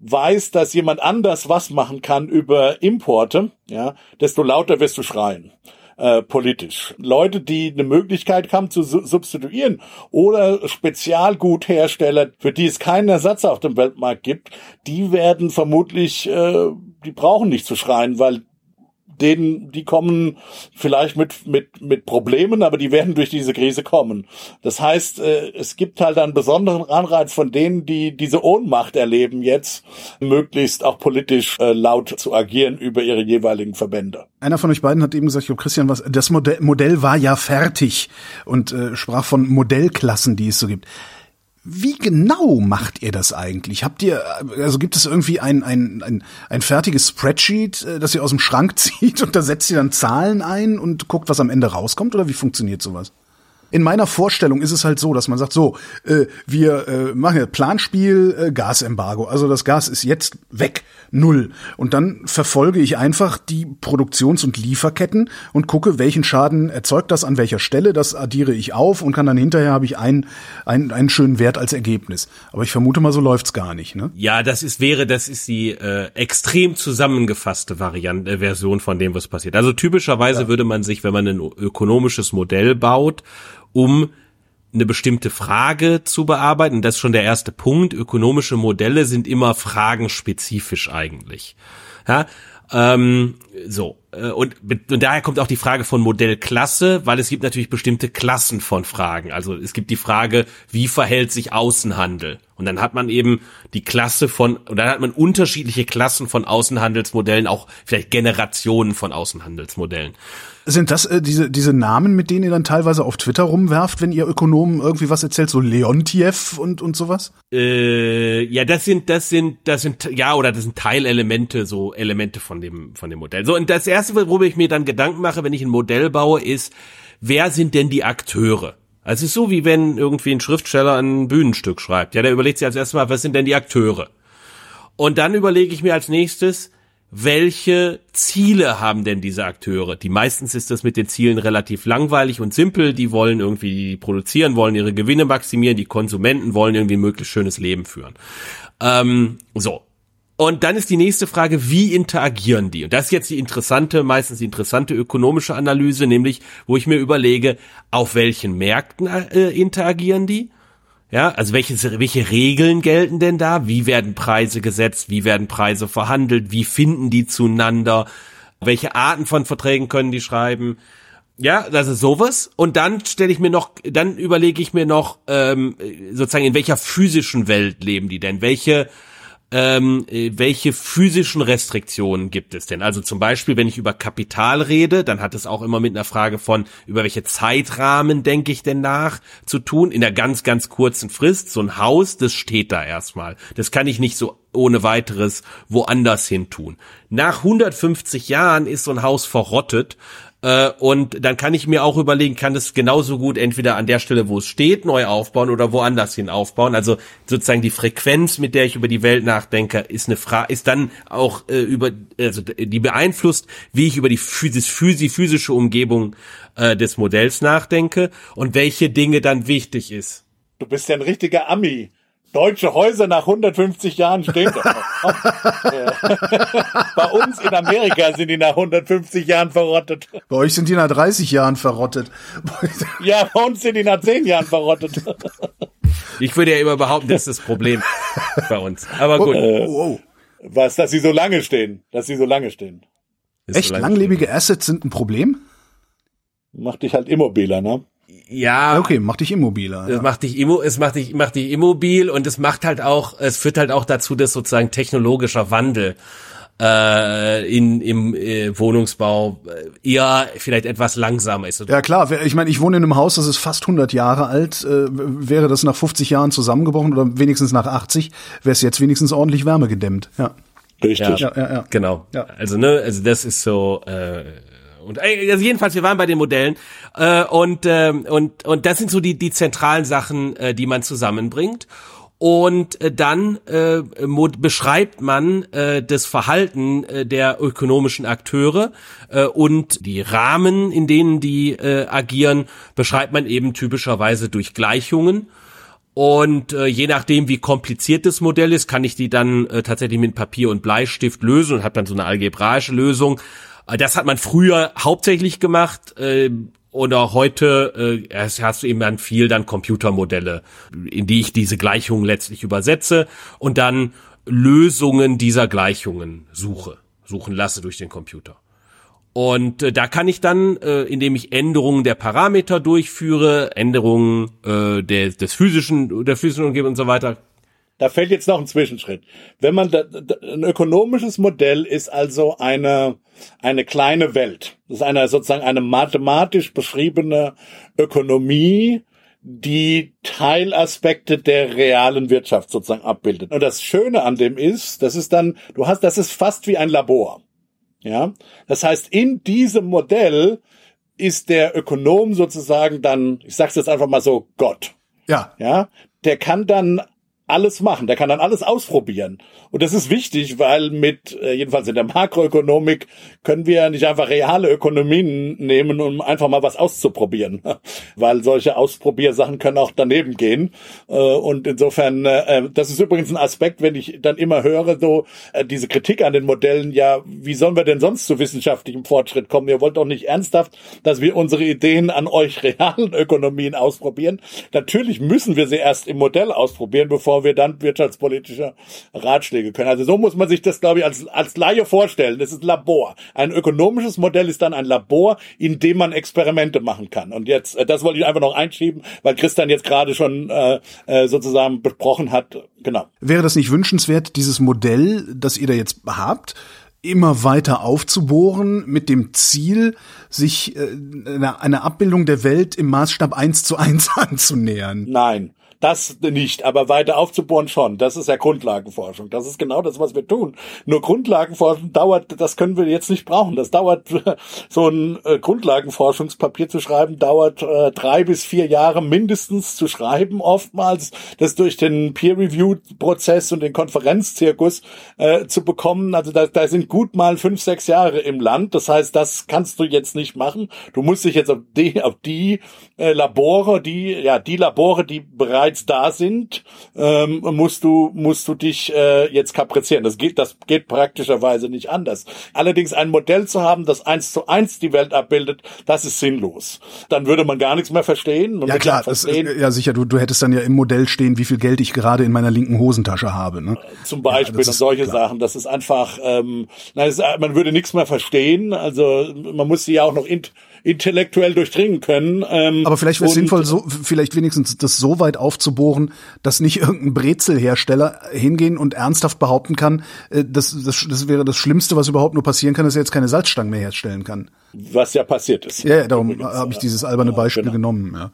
[SPEAKER 4] weißt, dass jemand anders was machen kann über Importe, ja, desto lauter wirst du schreien äh, politisch. Leute, die eine Möglichkeit haben zu substituieren oder Spezialguthersteller, für die es keinen Ersatz auf dem Weltmarkt gibt, die werden vermutlich, äh, die brauchen nicht zu schreien, weil denen, die kommen vielleicht mit, mit, mit Problemen, aber die werden durch diese Krise kommen. Das heißt, äh, es gibt halt einen besonderen Anreiz von denen, die diese Ohnmacht erleben jetzt, möglichst auch politisch äh, laut zu agieren über ihre jeweiligen Verbände.
[SPEAKER 2] Einer von euch beiden hat eben gesagt, ich glaube Christian, was, das Modell, Modell war ja fertig und äh, sprach von Modellklassen, die es so gibt. Wie genau macht ihr das eigentlich? Habt ihr, also gibt es irgendwie ein, ein, ein, ein fertiges Spreadsheet, äh, das ihr aus dem Schrank [laughs] zieht und da setzt ihr dann Zahlen ein und guckt, was am Ende rauskommt? Oder wie funktioniert sowas? In meiner Vorstellung ist es halt so, dass man sagt, so, äh, wir äh, machen ja Planspiel, äh, Gasembargo. Also das Gas ist jetzt weg, null. Und dann verfolge ich einfach die Produktions- und Lieferketten und gucke, welchen Schaden erzeugt das an welcher Stelle. Das addiere ich auf und kann dann hinterher habe ich einen, einen, einen schönen Wert als Ergebnis. Aber ich vermute mal, so läuft's gar nicht. Ne?
[SPEAKER 3] Ja, das ist wäre, das ist die äh, extrem zusammengefasste Variante, äh, Version von dem, was passiert. Also typischerweise ja. würde man sich, wenn man ein ökonomisches Modell baut, um eine bestimmte Frage zu bearbeiten. Das ist schon der erste Punkt. Ökonomische Modelle sind immer fragenspezifisch eigentlich. Ja, ähm, so. Äh, und, und daher kommt auch die Frage von Modellklasse, weil es gibt natürlich bestimmte Klassen von Fragen. Also es gibt die Frage, wie verhält sich Außenhandel? Und dann hat man eben die Klasse von, und dann hat man unterschiedliche Klassen von Außenhandelsmodellen, auch vielleicht Generationen von Außenhandelsmodellen.
[SPEAKER 2] Sind das äh, diese, diese Namen, mit denen ihr dann teilweise auf Twitter rumwerft, wenn ihr Ökonomen irgendwie was erzählt, so Leontiev und, und sowas?
[SPEAKER 3] Äh, ja, das sind, das sind, das sind, ja, oder das sind Teilelemente, so Elemente von dem, von dem Modell. So, und das erste, worüber ich mir dann Gedanken mache, wenn ich ein Modell baue, ist, wer sind denn die Akteure? Also es ist so, wie wenn irgendwie ein Schriftsteller ein Bühnenstück schreibt. Ja, der überlegt sich als erstes mal, was sind denn die Akteure? Und dann überlege ich mir als nächstes, welche Ziele haben denn diese Akteure? Die meistens ist das mit den Zielen relativ langweilig und simpel. Die wollen irgendwie produzieren, wollen ihre Gewinne maximieren. Die Konsumenten wollen irgendwie ein möglichst schönes Leben führen. Ähm, so. Und dann ist die nächste Frage, wie interagieren die? Und das ist jetzt die interessante, meistens die interessante ökonomische Analyse, nämlich, wo ich mir überlege, auf welchen Märkten äh, interagieren die? Ja, also welche, welche Regeln gelten denn da? Wie werden Preise gesetzt? Wie werden Preise verhandelt? Wie finden die zueinander? Welche Arten von Verträgen können die schreiben? Ja, das ist sowas. Und dann stelle ich mir noch, dann überlege ich mir noch, ähm, sozusagen, in welcher physischen Welt leben die denn? Welche ähm, äh, welche physischen Restriktionen gibt es denn? Also zum Beispiel, wenn ich über Kapital rede, dann hat es auch immer mit einer Frage von, über welche Zeitrahmen denke ich denn nach zu tun, in der ganz, ganz kurzen Frist. So ein Haus, das steht da erstmal. Das kann ich nicht so ohne weiteres woanders hin tun. Nach 150 Jahren ist so ein Haus verrottet äh, und dann kann ich mir auch überlegen, kann es genauso gut entweder an der Stelle, wo es steht, neu aufbauen oder woanders hin aufbauen. Also sozusagen die Frequenz, mit der ich über die Welt nachdenke, ist eine Frage, ist dann auch äh, über, also die beeinflusst, wie ich über die physisch, physisch, physische Umgebung äh, des Modells nachdenke und welche Dinge dann wichtig ist.
[SPEAKER 4] Du bist ja ein richtiger Ami. Deutsche Häuser nach 150 Jahren stehen doch noch. [laughs] Bei uns in Amerika sind die nach 150 Jahren verrottet.
[SPEAKER 2] Bei euch sind die nach 30 Jahren verrottet.
[SPEAKER 4] ja, bei uns sind die nach 10 Jahren verrottet. [laughs]
[SPEAKER 3] Ich würde ja immer behaupten, das ist das Problem bei uns. Aber gut. Oh, oh, oh.
[SPEAKER 4] Was, dass sie so lange stehen? Dass sie so lange stehen.
[SPEAKER 2] Echt? So lange langlebige stehen. Assets sind ein Problem?
[SPEAKER 4] Macht dich halt immobiler, ne?
[SPEAKER 3] Ja.
[SPEAKER 2] Okay, macht dich immobiler.
[SPEAKER 3] Es ja. macht dich immo, es macht dich, macht dich immobil und es macht halt auch, es führt halt auch dazu, dass sozusagen technologischer Wandel äh, in, im äh, Wohnungsbau äh, eher vielleicht etwas langsamer ist.
[SPEAKER 2] Ja klar, ich meine, ich wohne in einem Haus, das ist fast 100 Jahre alt. Äh, wäre das nach 50 Jahren zusammengebrochen oder wenigstens nach 80, wäre es jetzt wenigstens ordentlich wärmegedämmt. Ja.
[SPEAKER 3] Richtig. Ja, ja, ja. Genau. Ja. Also ne, also das ist so. Äh, und äh, also jedenfalls, wir waren bei den Modellen äh, und äh, und und das sind so die die zentralen Sachen, äh, die man zusammenbringt. Und äh, dann äh, beschreibt man äh, das Verhalten äh, der ökonomischen Akteure äh, und die Rahmen, in denen die äh, agieren, beschreibt man eben typischerweise durch Gleichungen. Und äh, je nachdem, wie kompliziert das Modell ist, kann ich die dann äh, tatsächlich mit Papier und Bleistift lösen und habe dann so eine algebraische Lösung. Das hat man früher hauptsächlich gemacht. Äh, oder heute äh, hast du eben dann viel dann Computermodelle, in die ich diese Gleichungen letztlich übersetze und dann Lösungen dieser Gleichungen suche, suchen lasse durch den Computer. Und äh, da kann ich dann, äh, indem ich Änderungen der Parameter durchführe, Änderungen äh, der, des physischen, der physischen Umgebung und so weiter,
[SPEAKER 4] da fällt jetzt noch ein Zwischenschritt. Wenn man da, da, ein ökonomisches Modell ist also eine eine kleine Welt. Das ist eine sozusagen eine mathematisch beschriebene Ökonomie, die Teilaspekte der realen Wirtschaft sozusagen abbildet. Und das Schöne an dem ist, das ist dann, du hast, das ist fast wie ein Labor. Ja, das heißt, in diesem Modell ist der Ökonom sozusagen dann, ich sag's jetzt einfach mal so, Gott.
[SPEAKER 2] Ja.
[SPEAKER 4] Ja, der kann dann alles machen, der kann dann alles ausprobieren. Und das ist wichtig, weil mit, äh, jedenfalls in der Makroökonomik, können wir nicht einfach reale Ökonomien nehmen, um einfach mal was auszuprobieren. [laughs] weil solche Ausprobiersachen können auch daneben gehen. Äh, und insofern, äh, das ist übrigens ein Aspekt, wenn ich dann immer höre, so diese Kritik an den Modellen, ja, wie sollen wir denn sonst zu wissenschaftlichem Fortschritt kommen? Ihr wollt doch nicht ernsthaft, dass wir unsere Ideen an euch [laughs] realen Ökonomien ausprobieren. Natürlich müssen wir sie erst im Modell ausprobieren, bevor wir dann wirtschaftspolitische Ratschläge können. Also so muss man sich das, glaube ich, als, als Laie vorstellen. Das ist Labor. Ein ökonomisches Modell ist dann ein Labor, in dem man Experimente machen kann. Und jetzt, äh, das wollte ich einfach noch einschieben, weil Christian jetzt gerade schon äh, äh, sozusagen besprochen hat. Genau.
[SPEAKER 2] Wäre das nicht wünschenswert, dieses Modell, das ihr da jetzt habt, immer weiter aufzubohren mit dem Ziel, sich äh, eine Abbildung der Welt im Maßstab eins zu eins [laughs] anzunähern?
[SPEAKER 4] Nein. Das nicht, aber weiter aufzubohren schon. Das ist ja Grundlagenforschung. Das ist genau das, was wir tun. Nur Grundlagenforschung dauert, das können wir jetzt nicht brauchen. Das dauert, [laughs] so ein äh, Grundlagenforschungspapier zu schreiben, dauert äh, drei bis vier Jahre mindestens zu schreiben, oftmals das durch den Peer-Review-Prozess und den Konferenzzirkus äh, zu bekommen. Also da, da sind gut mal fünf, sechs Jahre im Land. Das heißt, das kannst du jetzt nicht machen. Du musst dich jetzt auf die, auf die äh, Labore, die, ja, die Labore, die bereits bereits da sind, ähm, musst du musst du dich äh, jetzt kaprizieren. Das geht das geht praktischerweise nicht anders. Allerdings ein Modell zu haben, das eins zu eins die Welt abbildet, das ist sinnlos. Dann würde man gar nichts mehr verstehen.
[SPEAKER 2] ja klar, das, ja sicher. Du, du hättest dann ja im Modell stehen, wie viel Geld ich gerade in meiner linken Hosentasche habe. Ne?
[SPEAKER 4] Zum Beispiel ja, solche klar. Sachen. Das ist einfach, ähm, na, ist, man würde nichts mehr verstehen. Also man muss sie ja auch noch in, intellektuell durchdringen können.
[SPEAKER 2] Ähm, Aber vielleicht wäre es sinnvoll, so, vielleicht wenigstens das so weit aufzubohren, dass nicht irgendein Brezelhersteller hingehen und ernsthaft behaupten kann, äh, das, das, das wäre das Schlimmste, was überhaupt nur passieren kann, dass er jetzt keine Salzstangen mehr herstellen kann.
[SPEAKER 4] Was ja passiert ist.
[SPEAKER 2] Ja, ja darum habe ich dieses alberne Beispiel genau. genommen. Ja.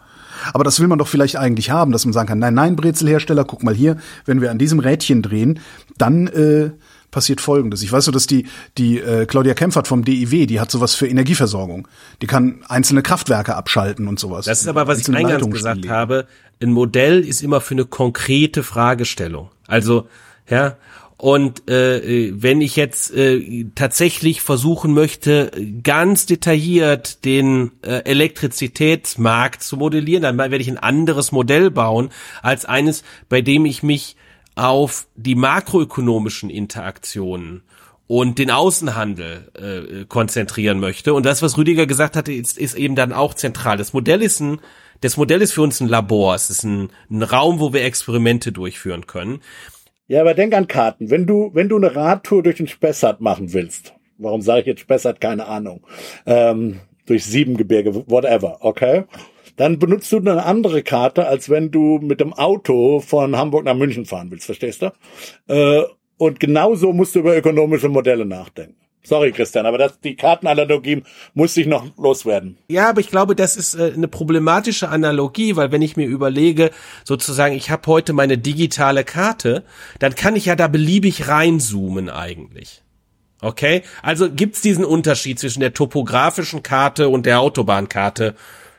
[SPEAKER 2] Aber das will man doch vielleicht eigentlich haben, dass man sagen kann, nein, nein, Brezelhersteller, guck mal hier, wenn wir an diesem Rädchen drehen, dann äh, passiert Folgendes. Ich weiß so, dass die, die äh, Claudia Kempfert vom DIW, die hat sowas für Energieversorgung. Die kann einzelne Kraftwerke abschalten und sowas.
[SPEAKER 3] Das ist aber, was ich eingangs gesagt habe, ein Modell ist immer für eine konkrete Fragestellung. Also, ja, und äh, wenn ich jetzt äh, tatsächlich versuchen möchte, ganz detailliert den äh, Elektrizitätsmarkt zu modellieren, dann werde ich ein anderes Modell bauen als eines, bei dem ich mich auf die makroökonomischen Interaktionen und den Außenhandel äh, konzentrieren möchte. Und das, was Rüdiger gesagt hatte, ist, ist eben dann auch zentral. Das Modell ist ein, das Modell ist für uns ein Labor. Es ist ein, ein Raum, wo wir Experimente durchführen können.
[SPEAKER 4] Ja, aber denk an Karten. Wenn du, wenn du eine Radtour durch den Spessart machen willst, warum sage ich jetzt Spessart? Keine Ahnung. Ähm, durch Siebengebirge, whatever, okay? Dann benutzt du eine andere Karte, als wenn du mit dem Auto von Hamburg nach München fahren willst, verstehst du? Äh, und genauso musst du über ökonomische Modelle nachdenken. Sorry, Christian, aber das, die Kartenanalogie muss ich noch loswerden.
[SPEAKER 3] Ja, aber ich glaube, das ist äh, eine problematische Analogie, weil wenn ich mir überlege, sozusagen, ich habe heute meine digitale Karte, dann kann ich ja da beliebig reinzoomen eigentlich. Okay? Also gibt's diesen Unterschied zwischen der topografischen Karte und der Autobahnkarte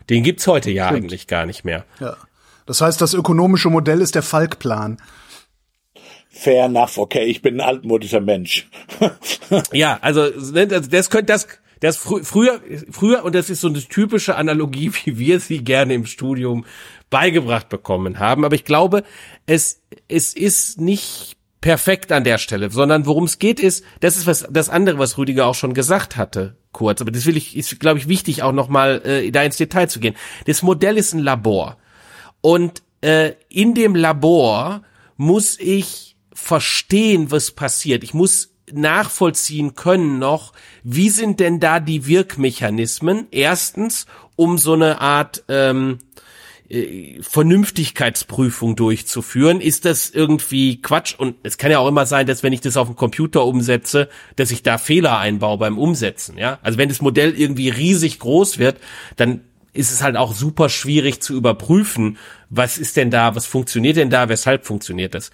[SPEAKER 3] den gibt's heute ja Stimmt. eigentlich gar nicht mehr.
[SPEAKER 2] Ja. Das heißt, das ökonomische Modell ist der Falkplan.
[SPEAKER 4] Fair enough, okay, ich bin ein altmodischer Mensch. [laughs]
[SPEAKER 3] ja, also das könnte das das fr früher früher und das ist so eine typische Analogie, [laughs] wie wir sie gerne im Studium beigebracht bekommen haben, aber ich glaube, es es ist nicht perfekt an der Stelle, sondern worum es geht ist, das ist was das andere, was Rüdiger auch schon gesagt hatte, kurz, aber das will ich ist glaube ich wichtig auch noch mal äh, da ins Detail zu gehen. Das Modell ist ein Labor und äh, in dem Labor muss ich verstehen, was passiert. Ich muss nachvollziehen können noch, wie sind denn da die Wirkmechanismen? Erstens, um so eine Art ähm, äh, Vernünftigkeitsprüfung durchzuführen. Ist das irgendwie Quatsch? Und es kann ja auch immer sein, dass wenn ich das auf dem Computer umsetze, dass ich da Fehler einbaue beim Umsetzen. Ja, also wenn das Modell irgendwie riesig groß wird, dann ist es halt auch super schwierig zu überprüfen, was ist denn da, was funktioniert denn da, weshalb funktioniert das.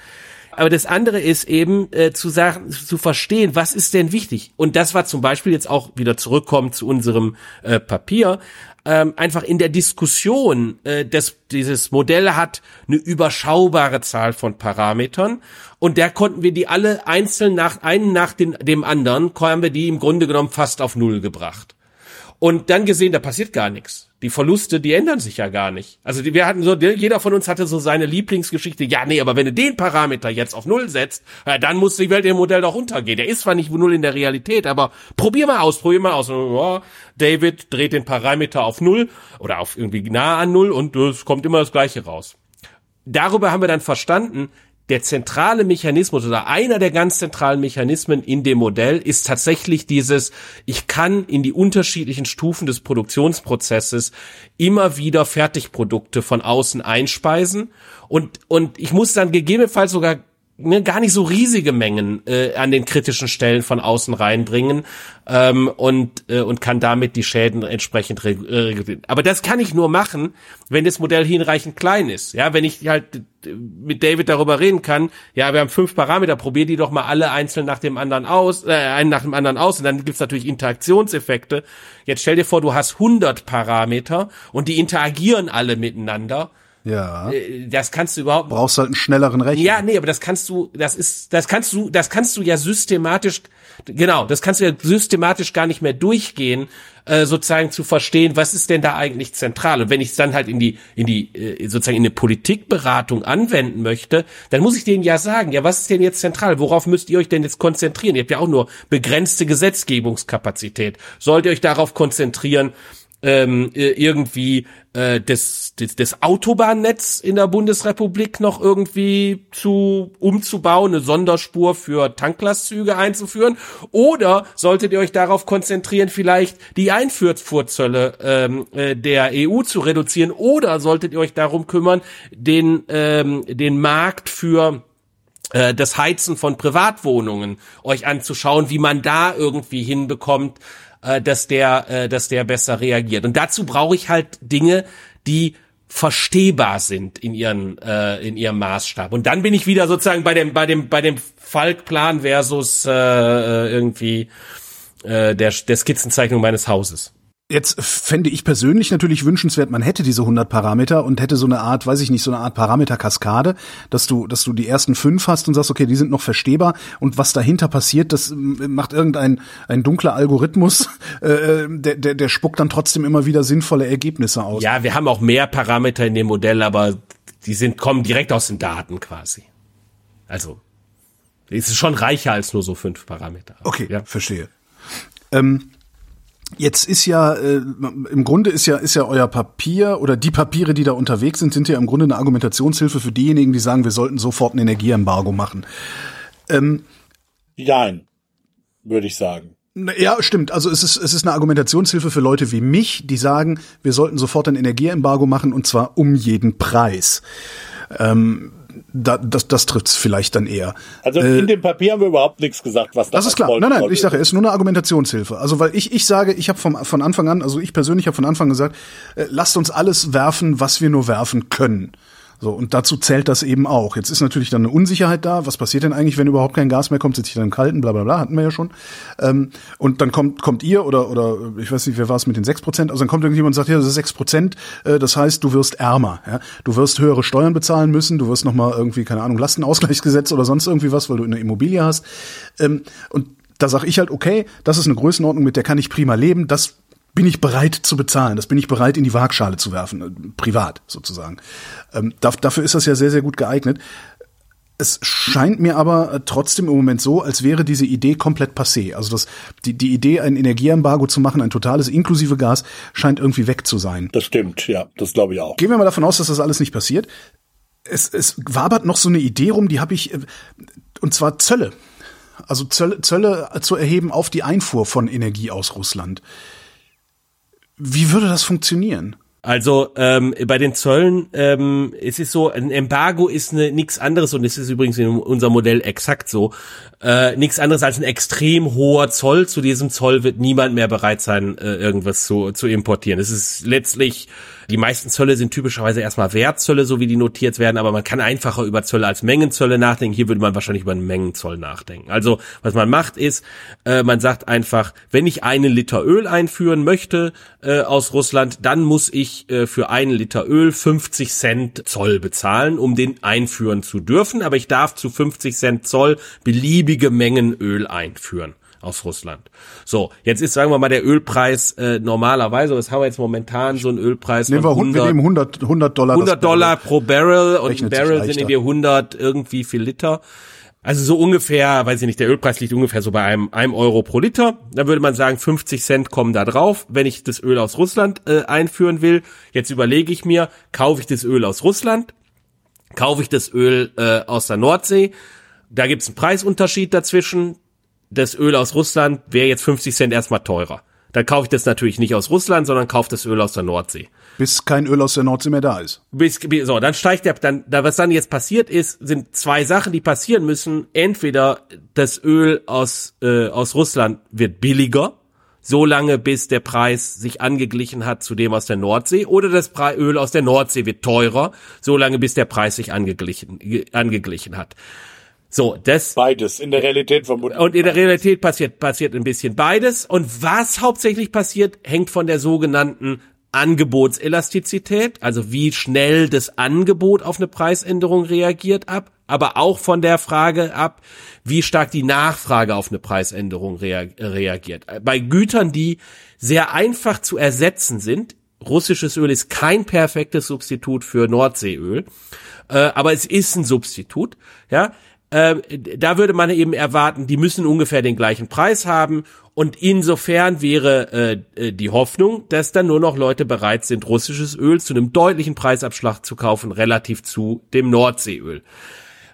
[SPEAKER 3] Aber das andere ist eben äh, zu sagen, zu verstehen, was ist denn wichtig. Und das war zum Beispiel jetzt auch wieder zurückkommen zu unserem äh, Papier. Ähm, einfach in der Diskussion, äh, dass dieses Modell hat eine überschaubare Zahl von Parametern und der konnten wir die alle einzeln nach einen nach den, dem anderen, haben wir die im Grunde genommen fast auf Null gebracht und dann gesehen, da passiert gar nichts. Die Verluste, die ändern sich ja gar nicht. Also wir hatten so, jeder von uns hatte so seine Lieblingsgeschichte. Ja, nee, aber wenn du den Parameter jetzt auf Null setzt, dann muss die Welt im Modell doch untergehen. Der ist zwar nicht Null in der Realität, aber probier mal aus, probier mal aus. Ja, David dreht den Parameter auf Null oder auf irgendwie nah an Null und es kommt immer das Gleiche raus. Darüber haben wir dann verstanden, der zentrale Mechanismus oder einer der ganz zentralen Mechanismen in dem Modell ist tatsächlich dieses, ich kann in die unterschiedlichen Stufen des Produktionsprozesses immer wieder Fertigprodukte von außen einspeisen. Und, und ich muss dann gegebenenfalls sogar ne, gar nicht so riesige Mengen äh, an den kritischen Stellen von außen reinbringen ähm, und äh, und kann damit die Schäden entsprechend regulieren. Aber das kann ich nur machen, wenn das Modell hinreichend klein ist. Ja, wenn ich halt äh, mit David darüber reden kann, ja, wir haben fünf Parameter, probier die doch mal alle einzeln nach dem anderen aus, äh, einen nach dem anderen aus und dann gibt's natürlich Interaktionseffekte. Jetzt stell dir vor, du hast 100 Parameter und die interagieren alle miteinander
[SPEAKER 2] ja.
[SPEAKER 3] Äh, das kannst du überhaupt.
[SPEAKER 2] Brauchst halt einen schnelleren Rechner.
[SPEAKER 3] Ja, nee, aber das kannst du, das ist, das kannst du, das kannst du ja systematisch, genau, das kannst du ja systematisch gar nicht mehr durchgehen, äh, sozusagen zu verstehen, was ist denn da eigentlich zentral. Und wenn ich es dann halt in die, in die, äh, sozusagen in eine Politikberatung anwenden möchte, dann muss ich denen ja sagen, ja, was ist denn jetzt zentral? Worauf müsst ihr euch denn jetzt konzentrieren? Ihr habt ja auch nur begrenzte Gesetzgebungskapazität. Sollt ihr euch darauf konzentrieren, ähm, irgendwie äh, das, das, das Autobahnnetz in der Bundesrepublik noch irgendwie zu umzubauen, eine Sonderspur für Tanklastzüge einzuführen? Oder solltet ihr euch darauf konzentrieren, vielleicht die Einfuhrzölle ähm, äh, der EU zu reduzieren? Oder solltet ihr euch darum kümmern, den, ähm, den Markt für äh, das Heizen von Privatwohnungen euch anzuschauen, wie man da irgendwie hinbekommt, äh, dass der, äh, dass der besser reagiert. Und dazu brauche ich halt Dinge, die verstehbar sind in ihren äh, in ihrem Maßstab. Und dann bin ich wieder sozusagen bei dem bei dem bei dem Falkplan versus äh, äh irgendwie äh, der der Skizzenzeichnung meines Hauses.
[SPEAKER 2] Jetzt fände ich persönlich natürlich wünschenswert, man hätte diese 100 Parameter und hätte so eine Art, weiß ich nicht, so eine Art Parameterkaskade, dass du, dass du die ersten fünf hast und sagst, okay, die sind noch verstehbar und was dahinter passiert, das macht irgendein ein dunkler Algorithmus, [laughs] äh, der, der, der spuckt dann trotzdem immer wieder sinnvolle Ergebnisse aus.
[SPEAKER 3] Ja, wir haben auch mehr Parameter in dem Modell, aber die sind kommen direkt aus den Daten quasi. Also es ist schon reicher als nur so fünf Parameter.
[SPEAKER 2] Okay, ja. verstehe. Ähm, Jetzt ist ja äh, im Grunde ist ja ist ja euer Papier oder die Papiere, die da unterwegs sind, sind ja im Grunde eine Argumentationshilfe für diejenigen, die sagen, wir sollten sofort ein Energieembargo machen.
[SPEAKER 4] Ähm, Nein, würde ich sagen.
[SPEAKER 2] Ja, stimmt. Also es ist, es ist eine Argumentationshilfe für Leute wie mich, die sagen, wir sollten sofort ein Energieembargo machen und zwar um jeden Preis. Ähm, da, das, das trifft's vielleicht dann eher.
[SPEAKER 4] Also äh, in dem Papier haben wir überhaupt nichts gesagt, was
[SPEAKER 2] das ist klar. Nein, nein, ich sage, es ist nur eine Argumentationshilfe. Also weil ich ich sage, ich habe von Anfang an, also ich persönlich habe von Anfang gesagt, äh, lasst uns alles werfen, was wir nur werfen können. So, und dazu zählt das eben auch. Jetzt ist natürlich dann eine Unsicherheit da. Was passiert denn eigentlich, wenn überhaupt kein Gas mehr kommt? Sitze ich dann im Kalten, bla bla bla, hatten wir ja schon. Ähm, und dann kommt, kommt ihr oder, oder ich weiß nicht, wer war es mit den sechs Prozent? Also dann kommt irgendjemand und sagt, ja, das ist sechs Prozent, äh, das heißt, du wirst ärmer. Ja? Du wirst höhere Steuern bezahlen müssen, du wirst nochmal irgendwie, keine Ahnung, Lastenausgleichsgesetz oder sonst irgendwie was, weil du eine Immobilie hast. Ähm, und da sage ich halt, okay, das ist eine Größenordnung, mit der kann ich prima leben. Das bin ich bereit zu bezahlen. Das bin ich bereit in die Waagschale zu werfen, äh, privat sozusagen. Ähm, dafür ist das ja sehr, sehr gut geeignet. Es scheint mir aber äh, trotzdem im Moment so, als wäre diese Idee komplett passé. Also das, die, die Idee, ein Energieembargo zu machen, ein totales inklusive Gas, scheint irgendwie weg zu sein.
[SPEAKER 4] Das stimmt, ja, das glaube ich auch.
[SPEAKER 2] Gehen wir mal davon aus, dass das alles nicht passiert. Es, es wabert noch so eine Idee rum, die habe ich, äh, und zwar Zölle. Also Zölle, Zölle zu erheben auf die Einfuhr von Energie aus Russland. Wie würde das funktionieren?
[SPEAKER 3] Also ähm, bei den Zöllen, ähm, es ist so, ein Embargo ist ne, nichts anderes und es ist übrigens in unserem Modell exakt so, äh, nichts anderes als ein extrem hoher Zoll. Zu diesem Zoll wird niemand mehr bereit sein, äh, irgendwas zu, zu importieren. Es ist letztlich die meisten Zölle sind typischerweise erstmal Wertzölle, so wie die notiert werden, aber man kann einfacher über Zölle als Mengenzölle nachdenken. Hier würde man wahrscheinlich über einen Mengenzoll nachdenken. Also was man macht ist, äh, man sagt einfach, wenn ich einen Liter Öl einführen möchte äh, aus Russland, dann muss ich äh, für einen Liter Öl 50 Cent Zoll bezahlen, um den einführen zu dürfen. Aber ich darf zu 50 Cent Zoll beliebige Mengen Öl einführen aus Russland. So, jetzt ist, sagen wir mal, der Ölpreis äh, normalerweise, was haben wir jetzt momentan, so ein Ölpreis
[SPEAKER 2] Nehmen wir, 100, wir nehmen 100, 100 Dollar.
[SPEAKER 3] 100 Dollar pro Barrel und ein Barrel sind irgendwie 100 irgendwie viel Liter. Also so ungefähr, weiß ich nicht, der Ölpreis liegt ungefähr so bei einem, einem Euro pro Liter. Da würde man sagen, 50 Cent kommen da drauf, wenn ich das Öl aus Russland äh, einführen will. Jetzt überlege ich mir, kaufe ich das Öl aus Russland? Kaufe ich das Öl äh, aus der Nordsee? Da gibt's einen Preisunterschied dazwischen das Öl aus Russland wäre jetzt 50 Cent erstmal teurer. Dann kaufe ich das natürlich nicht aus Russland, sondern kaufe das Öl aus der Nordsee.
[SPEAKER 2] Bis kein Öl aus der Nordsee mehr da ist.
[SPEAKER 3] Bis, so, dann steigt der, dann, da, was dann jetzt passiert ist, sind zwei Sachen, die passieren müssen. Entweder das Öl aus, äh, aus Russland wird billiger, so lange bis der Preis sich angeglichen hat zu dem aus der Nordsee, oder das Öl aus der Nordsee wird teurer, so lange bis der Preis sich angeglichen, angeglichen hat. So, das.
[SPEAKER 4] Beides, in der Realität vermutlich.
[SPEAKER 3] Und in der Realität passiert, passiert ein bisschen beides. Und was hauptsächlich passiert, hängt von der sogenannten Angebotselastizität, also wie schnell das Angebot auf eine Preisänderung reagiert ab, aber auch von der Frage ab, wie stark die Nachfrage auf eine Preisänderung reagiert. Bei Gütern, die sehr einfach zu ersetzen sind, russisches Öl ist kein perfektes Substitut für Nordseeöl, äh, aber es ist ein Substitut, ja, äh, da würde man eben erwarten, die müssen ungefähr den gleichen Preis haben. Und insofern wäre äh, äh, die Hoffnung, dass dann nur noch Leute bereit sind, russisches Öl zu einem deutlichen Preisabschlag zu kaufen, relativ zu dem Nordseeöl.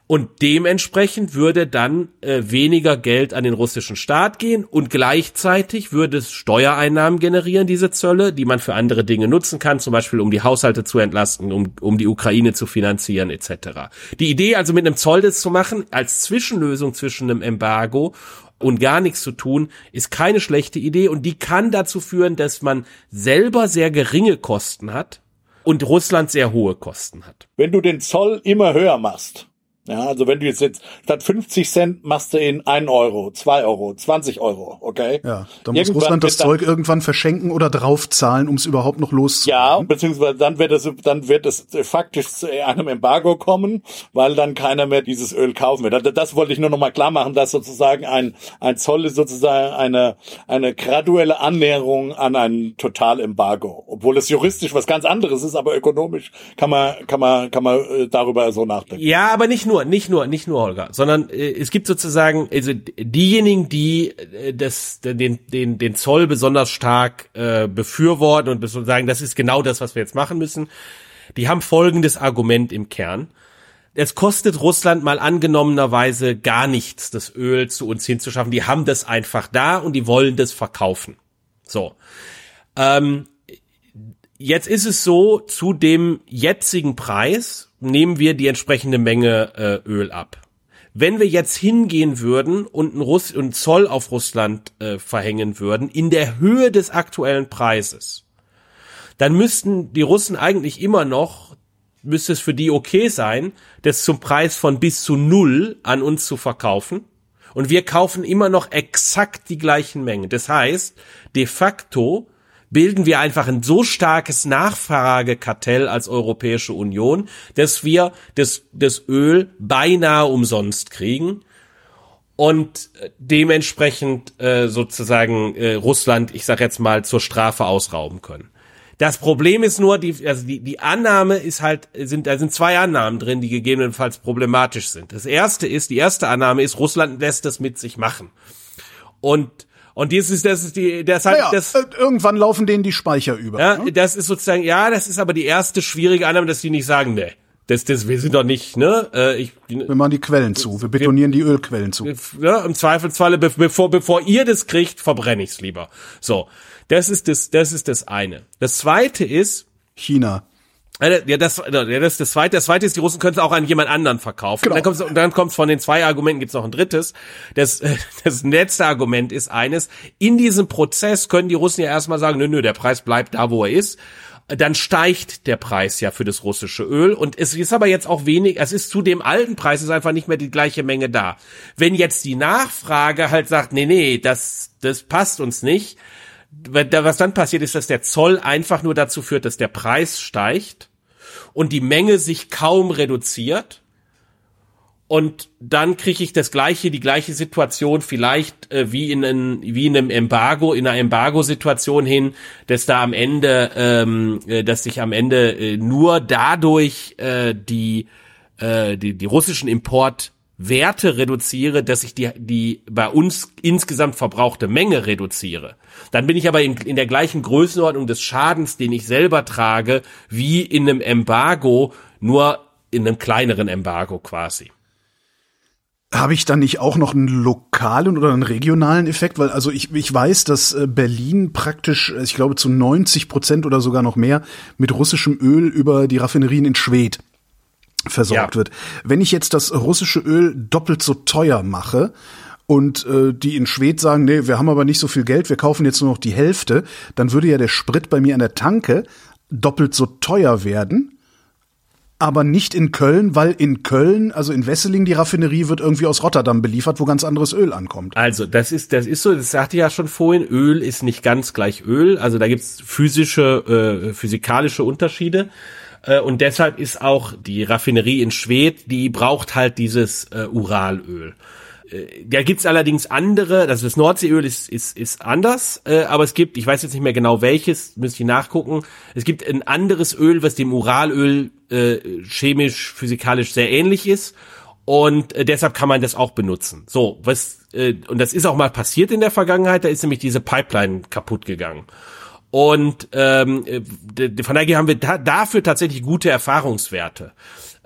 [SPEAKER 3] Und dementsprechend würde dann äh, weniger Geld an den russischen Staat gehen und gleichzeitig würde es Steuereinnahmen generieren, diese Zölle, die man für andere Dinge nutzen kann, zum Beispiel um die Haushalte zu entlasten, um, um die Ukraine zu finanzieren etc. Die Idee also mit einem Zoll das zu machen, als Zwischenlösung zwischen einem Embargo und gar nichts zu tun, ist keine schlechte Idee und die kann dazu führen, dass man selber sehr geringe Kosten hat und Russland sehr hohe Kosten hat.
[SPEAKER 4] Wenn du den Zoll immer höher machst, ja, also wenn du jetzt, jetzt statt 50 Cent machst du in 1 Euro, 2 Euro, 20 Euro, okay?
[SPEAKER 2] Ja, dann muss irgendwann Russland das Zeug irgendwann verschenken oder draufzahlen, um es überhaupt noch loszuwerden.
[SPEAKER 4] Ja, beziehungsweise dann wird es, dann wird es faktisch zu einem Embargo kommen, weil dann keiner mehr dieses Öl kaufen wird. Das, das wollte ich nur noch mal klar machen, dass sozusagen ein, ein Zoll ist sozusagen eine, eine graduelle Annäherung an ein Totalembargo. Obwohl es juristisch was ganz anderes ist, aber ökonomisch kann man, kann man, kann man äh, darüber so nachdenken.
[SPEAKER 3] Ja, aber nicht nur nur, nicht nur, nicht nur Holger, sondern äh, es gibt sozusagen also diejenigen, die äh, das den den den Zoll besonders stark äh, befürworten und sagen, das ist genau das, was wir jetzt machen müssen. Die haben folgendes Argument im Kern. Es kostet Russland mal angenommenerweise gar nichts, das Öl zu uns hinzuschaffen. Die haben das einfach da und die wollen das verkaufen. So. Ähm, jetzt ist es so, zu dem jetzigen Preis nehmen wir die entsprechende Menge äh, Öl ab. Wenn wir jetzt hingehen würden und einen, Russ einen Zoll auf Russland äh, verhängen würden, in der Höhe des aktuellen Preises, dann müssten die Russen eigentlich immer noch, müsste es für die okay sein, das zum Preis von bis zu null an uns zu verkaufen. Und wir kaufen immer noch exakt die gleichen Mengen. Das heißt, de facto bilden wir einfach ein so starkes Nachfragekartell als Europäische Union, dass wir das, das Öl beinahe umsonst kriegen und äh, dementsprechend äh, sozusagen äh, Russland, ich sag jetzt mal, zur Strafe ausrauben können. Das Problem ist nur, die, also die, die Annahme ist halt, sind, da sind zwei Annahmen drin, die gegebenenfalls problematisch sind. Das erste ist, die erste Annahme ist, Russland lässt es mit sich machen. Und und dies ist, das ist die, das halt,
[SPEAKER 2] naja,
[SPEAKER 3] das.
[SPEAKER 2] Äh, irgendwann laufen denen die Speicher über.
[SPEAKER 3] Ja, ne? das ist sozusagen, ja, das ist aber die erste schwierige Annahme, dass die nicht sagen, ne. Das, das, wir sind doch nicht, ne? Äh, ich,
[SPEAKER 2] wir machen die Quellen zu, wir betonieren wir, die Ölquellen zu.
[SPEAKER 3] Ja, im Zweifelsfalle, bevor, bevor ihr das kriegt, verbrenne ich's lieber. So, das ist das, das ist das eine. Das zweite ist,
[SPEAKER 2] China.
[SPEAKER 3] Ja, das, ja, das ist das zweite. Das zweite ist, die Russen können es auch an jemand anderen verkaufen. Genau. Und dann kommt dann kommt's von den zwei Argumenten gibt's noch ein drittes. Das, [laughs] das letzte Argument ist eines, in diesem Prozess können die Russen ja erstmal sagen, nö, nö, der Preis bleibt da, wo er ist. Dann steigt der Preis ja für das russische Öl und es ist aber jetzt auch wenig, es ist zu dem alten Preis ist einfach nicht mehr die gleiche Menge da. Wenn jetzt die Nachfrage halt sagt, nee, nee, das, das passt uns nicht, was dann passiert ist, dass der Zoll einfach nur dazu führt, dass der Preis steigt und die Menge sich kaum reduziert. Und dann kriege ich das gleiche, die gleiche Situation vielleicht äh, wie in einem, wie in einem Embargo, in einer Embargo-Situation hin, dass da am Ende, ähm, äh, dass sich am Ende äh, nur dadurch äh, die, äh, die die russischen Import Werte reduziere, dass ich die, die bei uns insgesamt verbrauchte Menge reduziere. Dann bin ich aber in, in der gleichen Größenordnung des Schadens, den ich selber trage, wie in einem Embargo, nur in einem kleineren Embargo quasi.
[SPEAKER 2] Habe ich dann nicht auch noch einen lokalen oder einen regionalen Effekt? Weil also ich, ich weiß, dass äh, Berlin praktisch, ich glaube zu 90 Prozent oder sogar noch mehr mit russischem Öl über die Raffinerien in Schwedt versorgt ja. wird. Wenn ich jetzt das russische Öl doppelt so teuer mache und äh, die in Schwed sagen, nee, wir haben aber nicht so viel Geld, wir kaufen jetzt nur noch die Hälfte, dann würde ja der Sprit bei mir an der Tanke doppelt so teuer werden. Aber nicht in Köln, weil in Köln, also in Wesseling, die Raffinerie wird irgendwie aus Rotterdam beliefert, wo ganz anderes Öl ankommt.
[SPEAKER 3] Also das ist, das ist so, das sagte ich ja schon vorhin, Öl ist nicht ganz gleich Öl. Also da gibt's physische, äh, physikalische Unterschiede. Äh, und deshalb ist auch die Raffinerie in Schwedt, die braucht halt dieses äh, Uralöl. Äh, da gibt's allerdings andere, also das Nordseeöl ist, ist, ist anders, äh, aber es gibt, ich weiß jetzt nicht mehr genau welches, müsste ich nachgucken, es gibt ein anderes Öl, was dem Uralöl äh, chemisch, physikalisch sehr ähnlich ist und äh, deshalb kann man das auch benutzen. So, was, äh, und das ist auch mal passiert in der Vergangenheit, da ist nämlich diese Pipeline kaputt gegangen. Und ähm, von daher haben wir da, dafür tatsächlich gute Erfahrungswerte.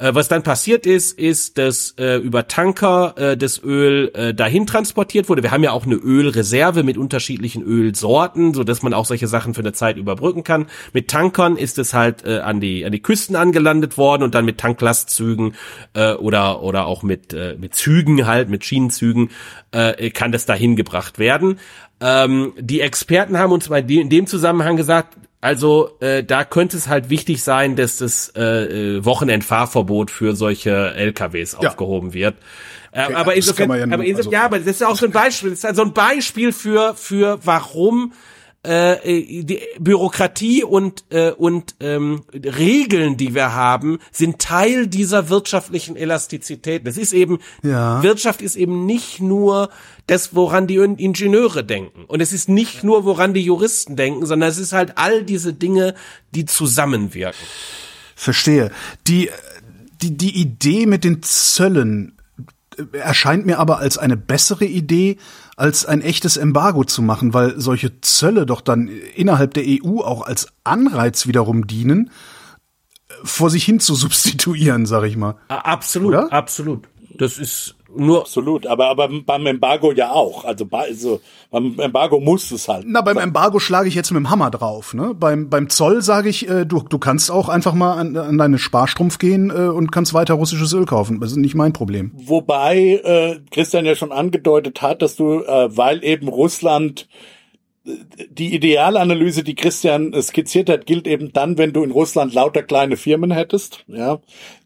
[SPEAKER 3] Äh, was dann passiert ist, ist, dass äh, über Tanker äh, das Öl äh, dahin transportiert wurde. Wir haben ja auch eine Ölreserve mit unterschiedlichen Ölsorten, so dass man auch solche Sachen für eine Zeit überbrücken kann. Mit Tankern ist es halt äh, an die an die Küsten angelandet worden und dann mit Tanklastzügen äh, oder oder auch mit äh, mit Zügen halt mit Schienenzügen äh, kann das dahin gebracht werden. Ähm, die Experten haben uns bei de in dem Zusammenhang gesagt, also äh, da könnte es halt wichtig sein, dass das äh, äh Wochenendfahrverbot für solche LKWs ja. aufgehoben wird. Äh, okay, aber insofern, ja, aber insofern also, ja, aber das ist auch so ein Beispiel, das ist also ein Beispiel für für warum äh, die Bürokratie und äh, und ähm, Regeln, die wir haben, sind Teil dieser wirtschaftlichen Elastizität. Das ist eben ja. Wirtschaft ist eben nicht nur das, woran die Ingenieure denken und es ist nicht nur, woran die Juristen denken, sondern es ist halt all diese Dinge, die zusammenwirken.
[SPEAKER 2] Verstehe. Die die die Idee mit den Zöllen erscheint mir aber als eine bessere Idee, als ein echtes Embargo zu machen, weil solche Zölle doch dann innerhalb der EU auch als Anreiz wiederum dienen, vor sich hin zu [laughs] substituieren, sag ich mal.
[SPEAKER 3] Absolut, Oder? absolut. Das ist nur
[SPEAKER 4] Absolut, aber, aber beim Embargo ja auch. Also, also beim Embargo muss es halt.
[SPEAKER 2] Na, beim Embargo schlage ich jetzt mit dem Hammer drauf. Ne? Beim, beim Zoll sage ich, äh, du, du kannst auch einfach mal an, an deine Sparstrumpf gehen äh, und kannst weiter russisches Öl kaufen. Das ist nicht mein Problem.
[SPEAKER 4] Wobei äh, Christian ja schon angedeutet hat, dass du, äh, weil eben Russland die Idealanalyse, die Christian skizziert hat, gilt eben dann, wenn du in Russland lauter kleine Firmen hättest, ja,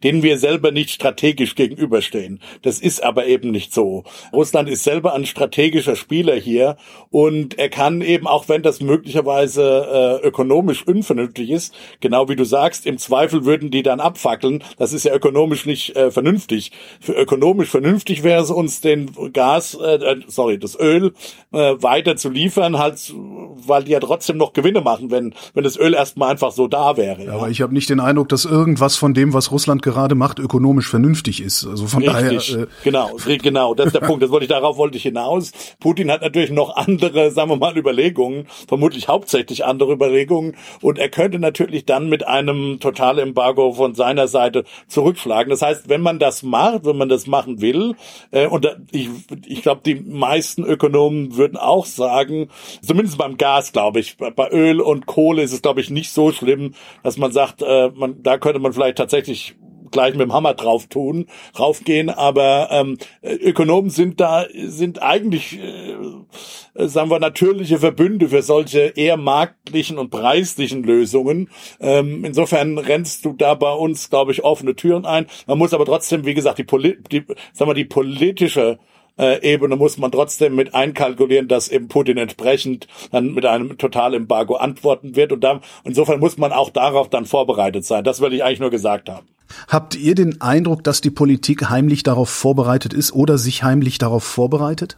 [SPEAKER 4] denen wir selber nicht strategisch gegenüberstehen. Das ist aber eben nicht so. Russland ist selber ein strategischer Spieler hier und er kann eben, auch wenn das möglicherweise äh, ökonomisch unvernünftig ist, genau wie du sagst, im Zweifel würden die dann abfackeln. Das ist ja ökonomisch nicht äh, vernünftig. Für ökonomisch vernünftig wäre es uns, den Gas, äh, äh sorry, das Öl äh, weiter zu liefern, halt weil die ja trotzdem noch Gewinne machen, wenn, wenn das Öl erstmal einfach so da wäre.
[SPEAKER 2] Ja. Aber ich habe nicht den Eindruck, dass irgendwas von dem, was Russland gerade macht, ökonomisch vernünftig ist. Also von Richtig. daher. Äh
[SPEAKER 4] genau, genau, das ist der Punkt. Das wollte ich, darauf wollte ich hinaus. Putin hat natürlich noch andere, sagen wir mal, Überlegungen, vermutlich hauptsächlich andere Überlegungen. Und er könnte natürlich dann mit einem Totalembargo von seiner Seite zurückschlagen. Das heißt, wenn man das macht, wenn man das machen will, äh, und ich, ich glaube, die meisten Ökonomen würden auch sagen, zumindest beim Gas glaube ich. Bei Öl und Kohle ist es, glaube ich, nicht so schlimm, dass man sagt, äh, man, da könnte man vielleicht tatsächlich gleich mit dem Hammer drauf tun, raufgehen, aber ähm, Ökonomen sind da, sind eigentlich, äh, sagen wir, natürliche Verbünde für solche eher marktlichen und preislichen Lösungen. Ähm, insofern rennst du da bei uns, glaube ich, offene Türen ein. Man muss aber trotzdem, wie gesagt, die, Poli die, sagen wir, die politische Ebene muss man trotzdem mit einkalkulieren, dass eben Putin entsprechend dann mit einem Totalembargo antworten wird. Und da, insofern muss man auch darauf dann vorbereitet sein. Das will ich eigentlich nur gesagt haben.
[SPEAKER 2] Habt ihr den Eindruck, dass die Politik heimlich darauf vorbereitet ist oder sich heimlich darauf vorbereitet?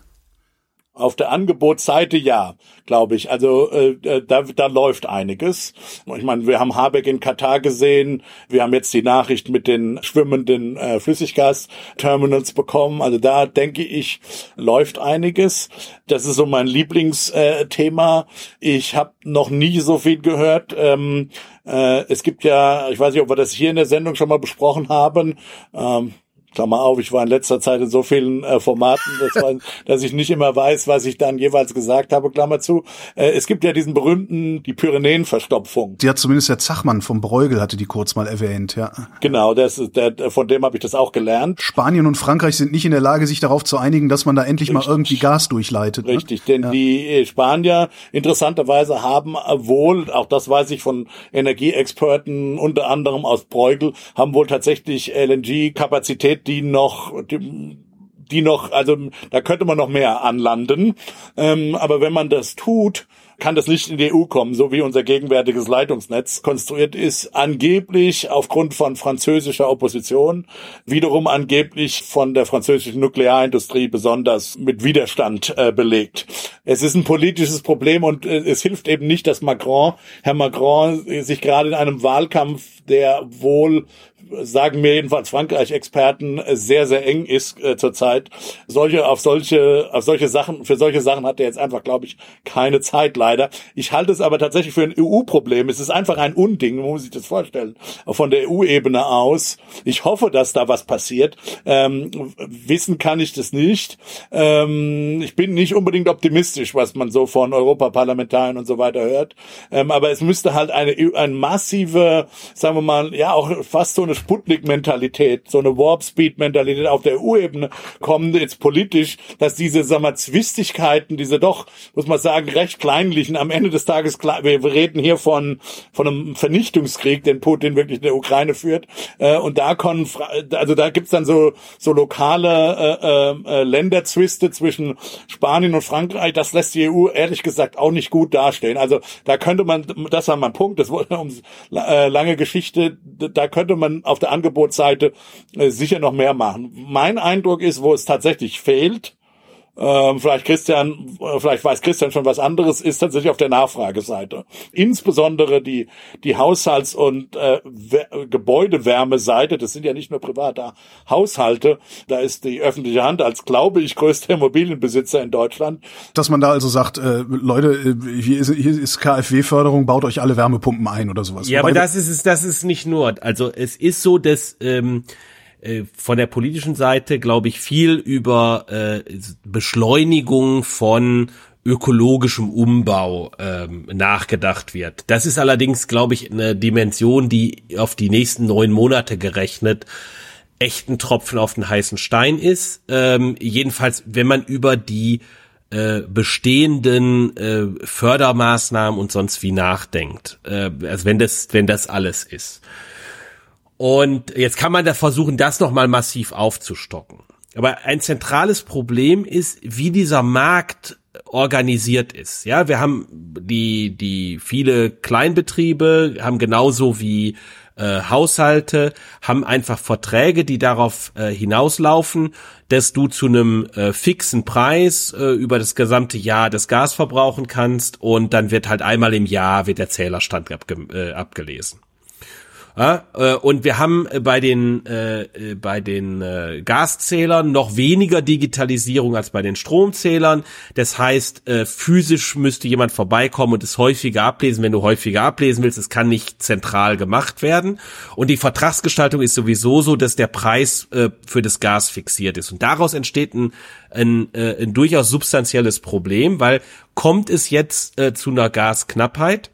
[SPEAKER 4] Auf der Angebotsseite ja, glaube ich. Also äh, äh, da, da läuft einiges. Ich meine, wir haben Habeck in Katar gesehen. Wir haben jetzt die Nachricht mit den schwimmenden äh, Flüssiggasterminals bekommen. Also da denke ich, läuft einiges. Das ist so mein Lieblingsthema. ich habe noch nie so viel gehört. Ähm, äh, es gibt ja, ich weiß nicht, ob wir das hier in der Sendung schon mal besprochen haben. Ähm, Klammer auf, ich war in letzter Zeit in so vielen äh, Formaten, dass, man, [laughs] dass ich nicht immer weiß, was ich dann jeweils gesagt habe, Klammer zu. Äh, es gibt ja diesen berühmten, die Pyrenäenverstopfung.
[SPEAKER 2] Die hat zumindest der Zachmann vom Bräugel, hatte die kurz mal erwähnt, ja.
[SPEAKER 4] Genau, das der, von dem habe ich das auch gelernt.
[SPEAKER 2] Spanien und Frankreich sind nicht in der Lage, sich darauf zu einigen, dass man da endlich Richtig. mal irgendwie Gas durchleitet.
[SPEAKER 4] Ne? Richtig, denn ja. die äh, Spanier interessanterweise haben wohl, auch das weiß ich von Energieexperten, unter anderem aus Bräugel, haben wohl tatsächlich LNG-Kapazität die noch, die, die noch, also da könnte man noch mehr anlanden. Ähm, aber wenn man das tut, kann das nicht in die EU kommen, so wie unser gegenwärtiges Leitungsnetz konstruiert ist, angeblich aufgrund von französischer Opposition, wiederum angeblich von der französischen Nuklearindustrie besonders mit Widerstand äh, belegt. Es ist ein politisches Problem und äh, es hilft eben nicht, dass Macron, Herr Macron, sich gerade in einem Wahlkampf, der wohl sagen mir jedenfalls Frankreich-Experten, äh, sehr, sehr eng ist äh, zurzeit. Solche, auf solche, auf solche Sachen, für solche Sachen hat er jetzt einfach, glaube ich, keine Zeit leider. Ich halte es aber tatsächlich für ein EU-Problem. Es ist einfach ein Unding, muss sich das vorstellen, von der EU-Ebene aus. Ich hoffe, dass da was passiert. Ähm, wissen kann ich das nicht. Ähm, ich bin nicht unbedingt optimistisch, was man so von Europaparlamentariern und so weiter hört. Ähm, aber es müsste halt eine, eine massive, sagen wir mal, ja auch fast so eine Sputnik-Mentalität, so eine Warp-Speed-Mentalität auf der EU-Ebene kommen, jetzt politisch, dass diese, sag mal, Zwistigkeiten, diese doch, muss man sagen, recht kleinlichen, am Ende des Tages, wir reden hier von, von einem Vernichtungskrieg, den Putin wirklich in der Ukraine führt, äh, und da können, also da gibt's dann so, so lokale äh, äh, Länderzwiste zwischen Spanien und Frankreich, das lässt die EU ehrlich gesagt auch nicht gut dastehen. Also da könnte man, das war mein Punkt, das war [laughs] um äh, lange Geschichte, da könnte man auf der Angebotsseite äh, sicher noch mehr machen. Mein Eindruck ist, wo es tatsächlich fehlt, ähm, vielleicht Christian, äh, vielleicht weiß Christian schon was anderes, ist tatsächlich auf der Nachfrageseite. Insbesondere die, die Haushalts- und äh, Gebäudewärmeseite, das sind ja nicht nur private Haushalte, da ist die öffentliche Hand als, glaube ich, größter Immobilienbesitzer in Deutschland.
[SPEAKER 2] Dass man da also sagt, äh, Leute, äh, hier ist, hier ist KfW-Förderung, baut euch alle Wärmepumpen ein oder sowas.
[SPEAKER 3] Ja, Wobei aber das ist es, das ist nicht nur. Also es ist so, dass ähm, äh, von der politischen Seite, glaube ich, viel über äh, Beschleunigung von ökologischem Umbau ähm, nachgedacht wird. Das ist allerdings, glaube ich, eine Dimension, die auf die nächsten neun Monate gerechnet echten Tropfen auf den heißen Stein ist. Ähm, jedenfalls, wenn man über die äh, bestehenden äh, Fördermaßnahmen und sonst wie nachdenkt. Äh, also wenn das, wenn das alles ist. Und jetzt kann man da versuchen, das nochmal massiv aufzustocken. Aber ein zentrales Problem ist, wie dieser Markt organisiert ist. Ja, wir haben die, die viele Kleinbetriebe haben genauso wie äh, Haushalte, haben einfach Verträge, die darauf äh, hinauslaufen, dass du zu einem äh, fixen Preis äh, über das gesamte Jahr das Gas verbrauchen kannst und dann wird halt einmal im Jahr wird der Zählerstand abge äh, abgelesen. Äh, und wir haben bei den äh, äh, bei den äh, Gaszählern noch weniger Digitalisierung als bei den Stromzählern. Das heißt, äh, physisch müsste jemand vorbeikommen und es häufiger ablesen, wenn du häufiger ablesen willst. Es kann nicht zentral gemacht werden. Und die Vertragsgestaltung ist sowieso so, dass der Preis äh, für das Gas fixiert ist. Und daraus entsteht ein, ein, äh, ein durchaus substanzielles Problem, weil kommt es jetzt äh, zu einer Gasknappheit,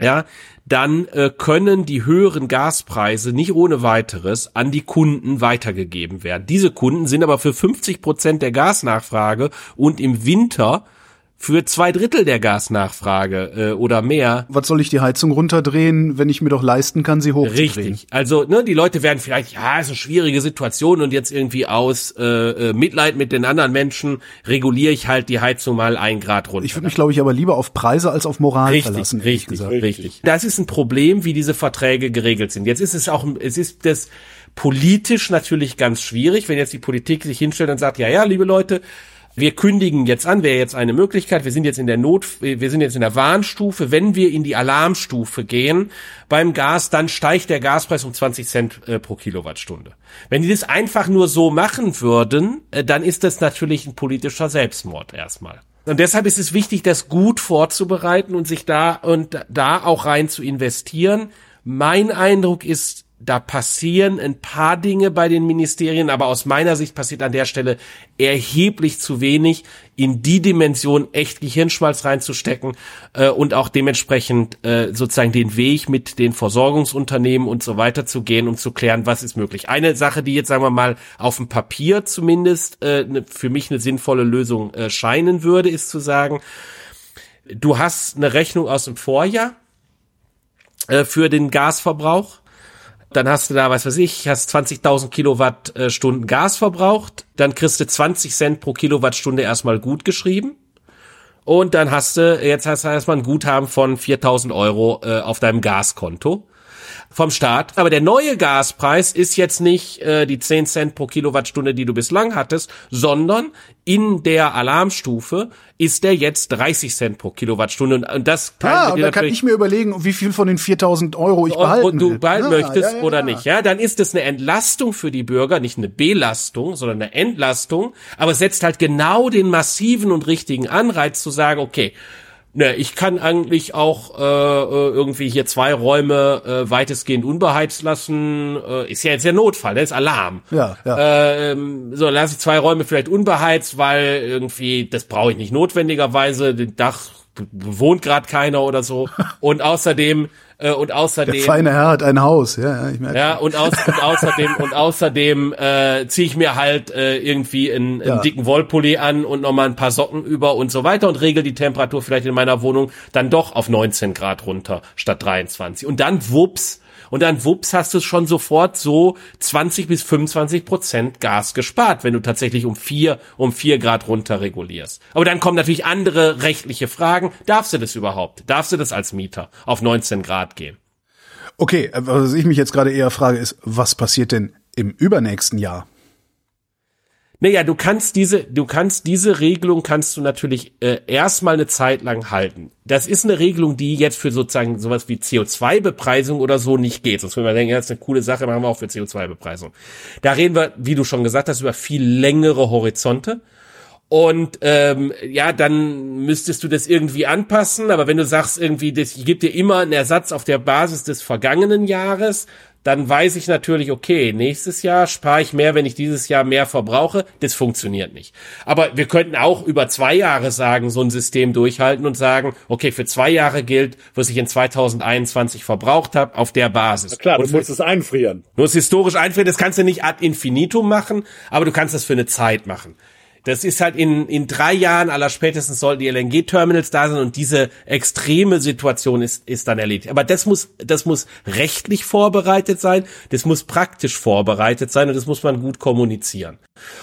[SPEAKER 3] ja, dann äh, können die höheren Gaspreise nicht ohne weiteres an die Kunden weitergegeben werden. Diese Kunden sind aber für 50 Prozent der Gasnachfrage und im Winter für zwei Drittel der Gasnachfrage äh, oder mehr.
[SPEAKER 2] Was soll ich die Heizung runterdrehen, wenn ich mir doch leisten kann, sie hochzudrehen?
[SPEAKER 3] Richtig. Also ne, die Leute werden vielleicht, ja, ist eine schwierige Situation und jetzt irgendwie aus äh, äh, Mitleid mit den anderen Menschen reguliere ich halt die Heizung mal ein Grad runter.
[SPEAKER 2] Ich würde mich, glaube ich, aber lieber auf Preise als auf Moral
[SPEAKER 3] richtig,
[SPEAKER 2] verlassen.
[SPEAKER 3] Richtig, richtig, richtig. Das ist ein Problem, wie diese Verträge geregelt sind. Jetzt ist es auch, es ist das politisch natürlich ganz schwierig, wenn jetzt die Politik sich hinstellt und sagt, ja, ja, liebe Leute, wir kündigen jetzt an, wäre jetzt eine Möglichkeit, wir sind jetzt in der Not, wir sind jetzt in der Warnstufe, wenn wir in die Alarmstufe gehen beim Gas, dann steigt der Gaspreis um 20 Cent äh, pro Kilowattstunde. Wenn die das einfach nur so machen würden, äh, dann ist das natürlich ein politischer Selbstmord erstmal. Und deshalb ist es wichtig, das gut vorzubereiten und sich da und da auch rein zu investieren. Mein Eindruck ist, da passieren ein paar Dinge bei den Ministerien, aber aus meiner Sicht passiert an der Stelle erheblich zu wenig, in die Dimension echt Gehirnschmalz reinzustecken äh, und auch dementsprechend äh, sozusagen den Weg mit den Versorgungsunternehmen und so weiter zu gehen und zu klären, was ist möglich. Eine Sache, die jetzt sagen wir mal auf dem Papier zumindest äh, ne, für mich eine sinnvolle Lösung äh, scheinen würde, ist zu sagen, du hast eine Rechnung aus dem Vorjahr äh, für den Gasverbrauch dann hast du da, was weiß ich, hast 20.000 Kilowattstunden Gas verbraucht, dann kriegst du 20 Cent pro Kilowattstunde erstmal gut geschrieben. Und dann hast du, jetzt hast du erstmal ein Guthaben von 4000 Euro äh, auf deinem Gaskonto vom Staat. Aber der neue Gaspreis ist jetzt nicht äh, die 10 Cent pro Kilowattstunde, die du bislang hattest, sondern in der Alarmstufe ist der jetzt 30 Cent pro Kilowattstunde. Und das
[SPEAKER 2] kann, ah, und da kann ich mir überlegen, wie viel von den 4000 Euro ich behalten
[SPEAKER 3] du behalten will. möchtest ja, ja, oder nicht. Ja, dann ist es eine Entlastung für die Bürger, nicht eine Belastung, sondern eine Entlastung. Aber es setzt halt genau den massiven und richtigen Anreiz zu sagen, okay, Ne, ich kann eigentlich auch äh, äh, irgendwie hier zwei Räume äh, weitestgehend unbeheizt lassen. Äh, ist ja jetzt der Notfall, der ist Alarm.
[SPEAKER 2] Ja,
[SPEAKER 3] ja. Ähm, so, lasse ich zwei Räume vielleicht unbeheizt, weil irgendwie, das brauche ich nicht notwendigerweise. Den Dach wohnt gerade keiner oder so. [laughs] Und außerdem äh, und außerdem
[SPEAKER 2] der feine Herr hat ein Haus, ja, ja ich merke.
[SPEAKER 3] Ja und, aus, und außerdem und außerdem äh, ziehe ich mir halt äh, irgendwie einen, einen ja. dicken Wollpulli an und nochmal ein paar Socken über und so weiter und regel die Temperatur vielleicht in meiner Wohnung dann doch auf 19 Grad runter statt 23 und dann wups und dann wups hast du schon sofort so 20 bis 25 Prozent Gas gespart, wenn du tatsächlich um vier, um vier Grad runter regulierst. Aber dann kommen natürlich andere rechtliche Fragen. Darfst du das überhaupt? Darfst du das als Mieter auf 19 Grad gehen?
[SPEAKER 2] Okay, was ich mich jetzt gerade eher frage ist, was passiert denn im übernächsten Jahr?
[SPEAKER 3] Naja, du kannst diese, du kannst diese Regelung kannst du natürlich äh, erstmal eine Zeit lang halten. Das ist eine Regelung, die jetzt für sozusagen sowas wie CO2-Bepreisung oder so nicht geht. Sonst würde man denken, ja, das ist eine coole Sache, machen wir auch für CO2-Bepreisung. Da reden wir, wie du schon gesagt hast, über viel längere Horizonte. Und ähm, ja, dann müsstest du das irgendwie anpassen. Aber wenn du sagst, irgendwie, das gibt dir immer einen Ersatz auf der Basis des vergangenen Jahres, dann weiß ich natürlich, okay, nächstes Jahr spare ich mehr, wenn ich dieses Jahr mehr verbrauche. Das funktioniert nicht. Aber wir könnten auch über zwei Jahre sagen, so ein System durchhalten und sagen, okay, für zwei Jahre gilt, was ich in 2021 verbraucht habe, auf der Basis.
[SPEAKER 4] Na klar,
[SPEAKER 3] und
[SPEAKER 4] du musst es einfrieren.
[SPEAKER 3] Du musst historisch einfrieren, das kannst du nicht ad infinitum machen, aber du kannst das für eine Zeit machen. Das ist halt in, in drei Jahren aller spätestens sollten die LNG-Terminals da sein und diese extreme Situation ist, ist dann erledigt. Aber das muss, das muss rechtlich vorbereitet sein, das muss praktisch vorbereitet sein und das muss man gut kommunizieren.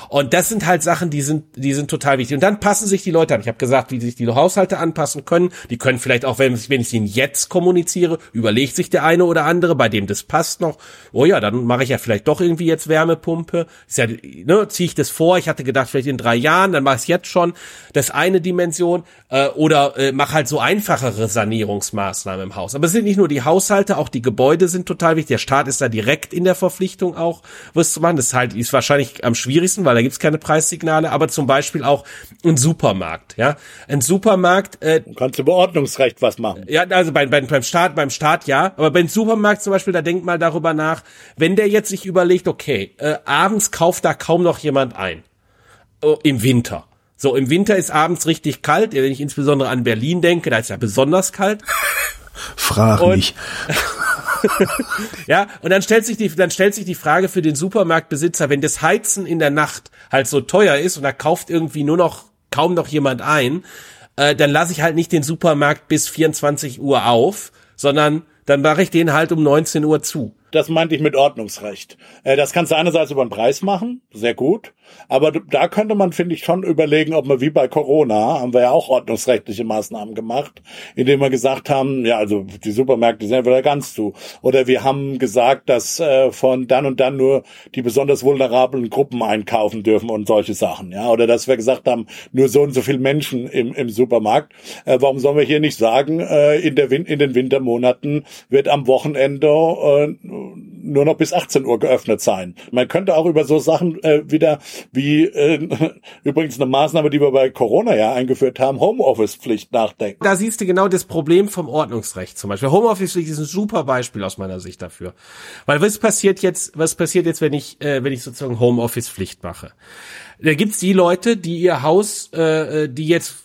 [SPEAKER 3] Und das sind halt Sachen, die sind, die sind total wichtig. Und dann passen sich die Leute an. Ich habe gesagt, wie sich die Haushalte anpassen können. Die können vielleicht auch, wenn, wenn ich ihnen jetzt kommuniziere, überlegt sich der eine oder andere, bei dem das passt noch. Oh ja, dann mache ich ja vielleicht doch irgendwie jetzt Wärmepumpe. Ist ja, ne, ziehe ich das vor. Ich hatte gedacht, vielleicht in drei Jahren, dann mache ich es jetzt schon. Das eine Dimension. Äh, oder äh, mach halt so einfachere Sanierungsmaßnahmen im Haus. Aber es sind nicht nur die Haushalte, auch die Gebäude sind total wichtig. Der Staat ist da direkt in der Verpflichtung auch, was zu machen. Das ist halt, ist wahrscheinlich am schwierigsten, weil da gibt's keine Preissignale, aber zum Beispiel auch ein Supermarkt, ja. Ein Supermarkt, äh,
[SPEAKER 4] Kannst du Beordnungsrecht was machen?
[SPEAKER 3] ja, also beim, beim, beim Staat, beim Staat ja, aber beim Supermarkt zum Beispiel, da denkt mal darüber nach, wenn der jetzt sich überlegt, okay, äh, abends kauft da kaum noch jemand ein. Oh, Im Winter. So, im Winter ist abends richtig kalt, wenn ich insbesondere an Berlin denke, da ist ja besonders kalt.
[SPEAKER 2] Frag
[SPEAKER 3] Und-
[SPEAKER 2] mich. [laughs]
[SPEAKER 3] Ja, und dann stellt sich die, dann stellt sich die Frage für den Supermarktbesitzer, wenn das Heizen in der Nacht halt so teuer ist und da kauft irgendwie nur noch kaum noch jemand ein, äh, dann lasse ich halt nicht den Supermarkt bis 24 Uhr auf, sondern dann mache ich den halt um 19 Uhr zu.
[SPEAKER 4] Das meinte ich mit Ordnungsrecht. Äh, Das kannst du einerseits über den Preis machen, sehr gut. Aber da könnte man, finde ich, schon überlegen, ob man wie bei Corona, haben wir ja auch ordnungsrechtliche Maßnahmen gemacht, indem wir gesagt haben, ja, also die Supermärkte sind wieder ganz zu. Oder wir haben gesagt, dass äh, von dann und dann nur die besonders vulnerablen Gruppen einkaufen dürfen und solche Sachen. Ja, oder dass wir gesagt haben, nur so und so viele Menschen im, im Supermarkt. Äh, warum sollen wir hier nicht sagen, in, der Win in den Wintermonaten wird am Wochenende nur noch bis 18 Uhr geöffnet sein. Man könnte auch über so Sachen äh, wieder wie äh, [laughs] übrigens eine Maßnahme, die wir bei Corona ja eingeführt haben, Homeoffice-Pflicht nachdenken.
[SPEAKER 3] Da siehst du genau das Problem vom Ordnungsrecht zum Beispiel. Homeoffice ist ein super Beispiel aus meiner Sicht dafür. Weil was passiert jetzt, was passiert jetzt, wenn ich, äh, wenn ich sozusagen Homeoffice-Pflicht mache? Da gibt's die Leute, die ihr Haus, äh, die jetzt,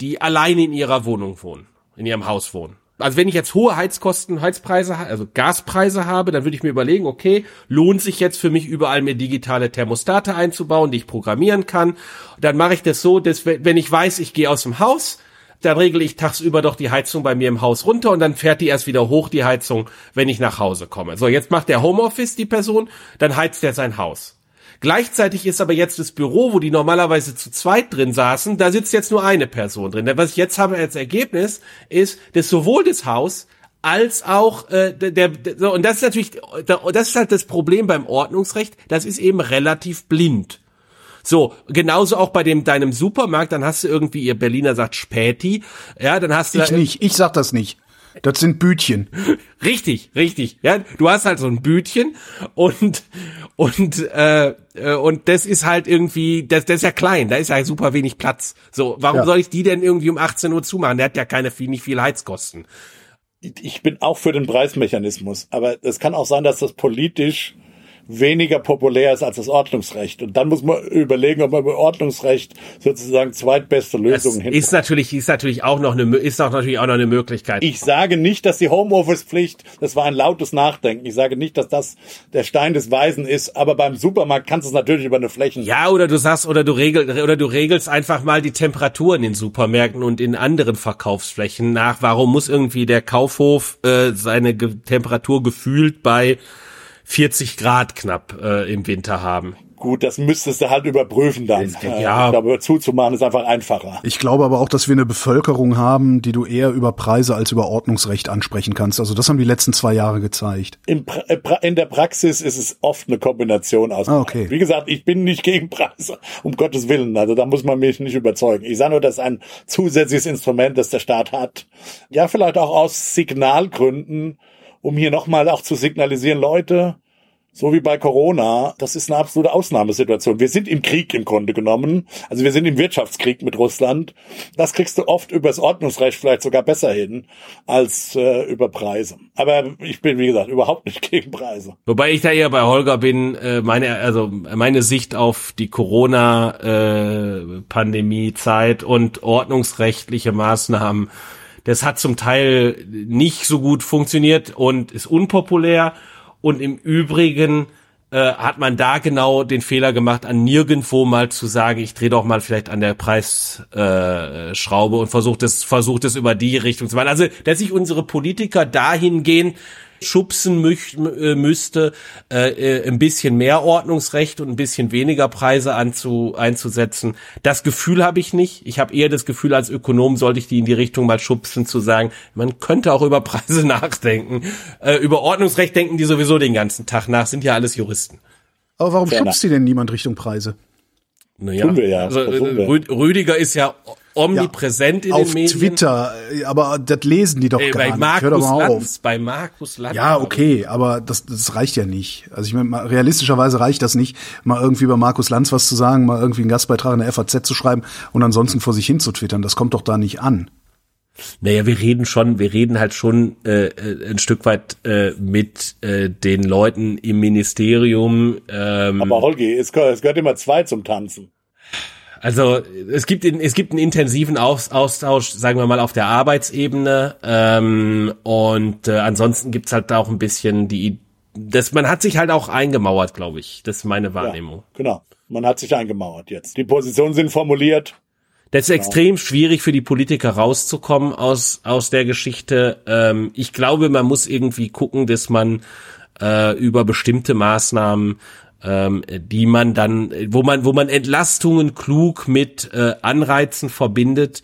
[SPEAKER 3] die alleine in ihrer Wohnung wohnen, in ihrem Haus wohnen. Also wenn ich jetzt hohe Heizkosten, Heizpreise, also Gaspreise habe, dann würde ich mir überlegen, okay, lohnt sich jetzt für mich überall mir digitale Thermostate einzubauen, die ich programmieren kann. Dann mache ich das so, dass wenn ich weiß, ich gehe aus dem Haus, dann regle ich tagsüber doch die Heizung bei mir im Haus runter und dann fährt die erst wieder hoch, die Heizung, wenn ich nach Hause komme. So, jetzt macht der Homeoffice die Person, dann heizt er sein Haus. Gleichzeitig ist aber jetzt das Büro, wo die normalerweise zu zweit drin saßen, da sitzt jetzt nur eine Person drin. Denn was ich jetzt habe als Ergebnis ist, dass sowohl das Haus als auch äh, der, der so, und das ist natürlich das ist halt das Problem beim Ordnungsrecht, das ist eben relativ blind. So, genauso auch bei dem deinem Supermarkt, dann hast du irgendwie, ihr Berliner sagt Späti, ja, dann hast du
[SPEAKER 2] Ich
[SPEAKER 3] da,
[SPEAKER 2] nicht, ich sag das nicht. Das sind Bütchen.
[SPEAKER 3] Richtig, richtig. Ja, du hast halt so ein Bütchen und und äh, äh, und das ist halt irgendwie, das, das ist ja klein, da ist ja super wenig Platz. So, warum
[SPEAKER 2] Ja.
[SPEAKER 3] soll ich die denn irgendwie um 18 Uhr zumachen? Der hat ja keine viel, nicht viel Heizkosten.
[SPEAKER 4] Ich bin auch für den Preismechanismus, aber es kann auch sein, dass das politisch weniger populär ist als das Ordnungsrecht. Und dann muss man überlegen, ob man bei Ordnungsrecht sozusagen zweitbeste Lösungen hin.
[SPEAKER 3] ist natürlich, ist natürlich auch noch eine, ist auch natürlich auch noch eine Möglichkeit.
[SPEAKER 4] Ich sage nicht, dass die Homeoffice-Pflicht, das war ein lautes Nachdenken. Ich sage nicht, dass das der Stein des Weisen ist, aber beim Supermarkt kannst du es natürlich über eine Flächen.
[SPEAKER 3] Ja, oder du sagst, oder du regel, oder du regelst einfach mal die Temperatur in den Supermärkten und in anderen Verkaufsflächen nach. Warum muss irgendwie der Kaufhof äh, seine Temperatur gefühlt bei 40 Grad knapp äh, im Winter haben?
[SPEAKER 4] Gut, das müsstest du halt überprüfen dann. Äh,
[SPEAKER 3] ja.
[SPEAKER 4] Glaube, zuzumachen ist einfach einfacher.
[SPEAKER 2] Ich glaube aber auch, dass wir eine Bevölkerung haben, die du eher über Preise als über Ordnungsrecht ansprechen kannst. Also das haben die letzten zwei Jahre gezeigt.
[SPEAKER 4] In, äh, pra- in der Praxis ist es oft eine Kombination aus.
[SPEAKER 2] Ah, okay.
[SPEAKER 4] Wie gesagt, ich bin nicht gegen Preise, um Gottes Willen. Also da muss man mich nicht überzeugen. Ich sage nur, das ist ein zusätzliches Instrument, das der Staat hat. Ja, vielleicht auch aus Signalgründen, um hier nochmal auch zu signalisieren, Leute, so wie bei Corona, das ist eine absolute Ausnahmesituation. Wir sind im Krieg im Grunde genommen. Also wir sind im Wirtschaftskrieg mit Russland. Das kriegst du oft übers Ordnungsrecht vielleicht sogar besser hin als äh, über Preise. Aber ich bin, wie gesagt, überhaupt nicht [laughs] gegen Preise.
[SPEAKER 3] Wobei ich da eher bei Holger bin, äh, meine, also meine Sicht auf die Corona-Pandemie-Zeit und ordnungsrechtliche Maßnahmen, das hat zum Teil nicht so gut funktioniert und ist unpopulär. Und im Übrigen äh, hat man da genau den Fehler gemacht, an nirgendwo mal zu sagen, ich drehe doch mal vielleicht an der Preisschraube äh, und versuche das, versucht es über die Richtung zu machen. Also, dass sich unsere Politiker dahingehend schubsen mü müsste, äh, ein bisschen mehr Ordnungsrecht und ein bisschen weniger Preise anzu einzusetzen. Das Gefühl habe ich nicht. Ich habe eher das Gefühl, als Ökonom sollte ich die in die Richtung mal schubsen, zu sagen, man könnte auch über Preise [laughs] nachdenken. Äh, über Ordnungsrecht denken die sowieso den ganzen Tag nach, sind ja alles Juristen.
[SPEAKER 2] Aber warum schubst sie denn niemand Richtung Preise?
[SPEAKER 3] Naja, Tun wir ja. Also, Rüdiger ist ja omnipräsent ja, in den Medien.
[SPEAKER 2] Auf Twitter, aber das lesen die doch Ey, gar
[SPEAKER 3] bei
[SPEAKER 2] nicht.
[SPEAKER 3] Markus Hör doch mal Lanz, auf. Bei Markus Lanz.
[SPEAKER 2] Ja, okay, aber das, das reicht ja nicht. Also ich meine, realistischerweise reicht das nicht, mal irgendwie bei Markus Lanz was zu sagen, mal irgendwie einen Gastbeitrag in der FAZ zu schreiben und ansonsten vor sich hin zu twittern. Das kommt doch da nicht an.
[SPEAKER 3] Naja, wir reden schon, wir reden halt schon äh, äh, ein Stück weit äh, mit äh, den Leuten im Ministerium. Ähm,
[SPEAKER 4] Aber Holgi, es gehört, es gehört immer zwei zum Tanzen.
[SPEAKER 3] Also es gibt es gibt einen intensiven Austausch, sagen wir mal auf der Arbeitsebene ähm, und äh, ansonsten gibt's halt auch ein bisschen die, das man hat sich halt auch eingemauert, glaube ich. Das ist meine Wahrnehmung.
[SPEAKER 4] Ja, genau, man hat sich eingemauert jetzt. Die Positionen sind formuliert.
[SPEAKER 3] Das ist genau. extrem schwierig für die Politiker rauszukommen aus aus der Geschichte. Ähm, ich glaube, man muss irgendwie gucken, dass man äh, über bestimmte Maßnahmen ähm, die man dann, wo man, wo man Entlastungen klug mit äh, Anreizen verbindet,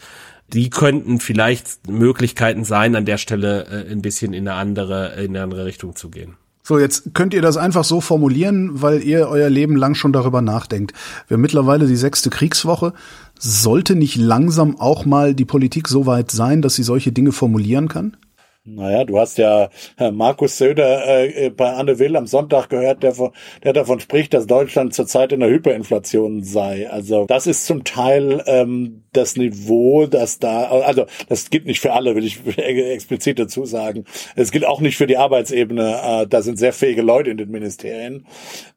[SPEAKER 3] die könnten vielleicht Möglichkeiten sein, an der Stelle äh, ein bisschen in eine andere, in eine andere Richtung zu gehen.
[SPEAKER 2] So, jetzt könnt ihr das einfach so formulieren, weil ihr euer Leben lang schon darüber nachdenkt. Wir haben mittlerweile die sechste Kriegswoche. Sollte nicht langsam auch mal die Politik so weit sein, dass sie solche Dinge formulieren kann?
[SPEAKER 4] Naja, du hast ja äh, Markus Söder äh, bei Anne Will am Sonntag gehört, der, der davon spricht, dass Deutschland zurzeit in der Hyperinflation sei. Also das ist zum Teil ähm, das Niveau, das da, also das gilt nicht für alle, will ich [laughs] explizit dazu sagen. Es gilt auch nicht für die Arbeitsebene. Äh, da sind sehr fähige Leute in den Ministerien.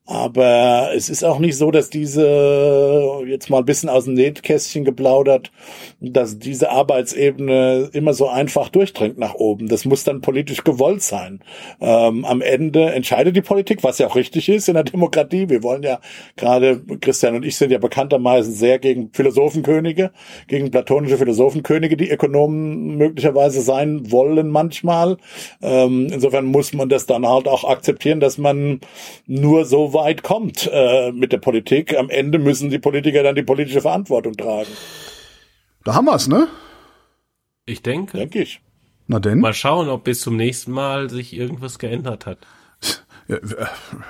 [SPEAKER 4] Aber es ist auch nicht so, dass diese, jetzt mal ein bisschen aus dem Nähkästchen geplaudert, dass diese Arbeitsebene immer so einfach durchdringt nach oben. Das muss dann politisch gewollt sein. Ähm, am Ende entscheidet die Politik, was ja auch richtig ist in der Demokratie. Wir wollen ja gerade, Christian und ich sind ja bekanntermaßen sehr gegen Philosophenkönige, gegen platonische Philosophenkönige, die Ökonomen möglicherweise sein wollen manchmal. Ähm, insofern muss man das dann halt auch akzeptieren, dass man nur so weit kommt äh, mit der Politik. Am Ende müssen die Politiker dann die politische Verantwortung tragen.
[SPEAKER 2] Da haben wir's, ne?
[SPEAKER 3] Ich denke.
[SPEAKER 4] Denke ich.
[SPEAKER 2] Na denn?
[SPEAKER 3] Mal schauen, ob bis zum nächsten Mal sich irgendwas geändert hat.
[SPEAKER 2] Ja,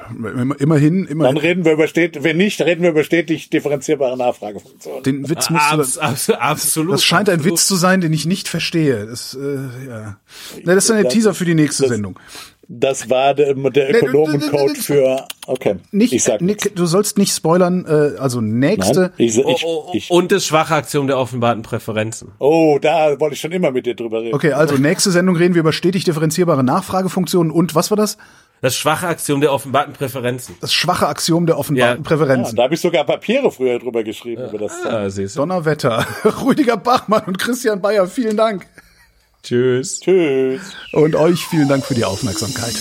[SPEAKER 2] immerhin, immerhin.
[SPEAKER 4] Dann reden wir über stetig, wenn nicht, reden wir über stetig differenzierbare Nachfragefunktionen.
[SPEAKER 2] Den Witz musst
[SPEAKER 3] Abs, abs, absolut.
[SPEAKER 2] Das scheint ein Witz zu sein, den ich nicht verstehe. Das, äh, ja. Na, das ist ein Teaser für die nächste
[SPEAKER 4] das,
[SPEAKER 2] Sendung.
[SPEAKER 4] Das war der, der Ökonomencode für. Okay.
[SPEAKER 2] Nicht, ich sag Nick, du sollst nicht spoilern. Äh, also nächste.
[SPEAKER 3] Nein, ich, ich, oh, oh, ich, und das schwache Aktion der offenbarten Präferenzen.
[SPEAKER 4] Oh, da wollte ich schon immer mit dir drüber reden.
[SPEAKER 2] Okay, also nächste Sendung reden wir über stetig differenzierbare Nachfragefunktionen und was war das?
[SPEAKER 3] Das schwache Axiom der offenbarten Präferenzen.
[SPEAKER 2] Das schwache Axiom der offenbarten ja. Präferenzen.
[SPEAKER 4] Ja, da habe ich sogar Papiere früher drüber geschrieben. Ja. Über das
[SPEAKER 2] ah, Donnerwetter. [laughs] Rüdiger Bachmann und Christian Bayer, vielen Dank.
[SPEAKER 3] Tschüss.
[SPEAKER 4] Tschüss.
[SPEAKER 2] Und euch vielen Dank für die Aufmerksamkeit.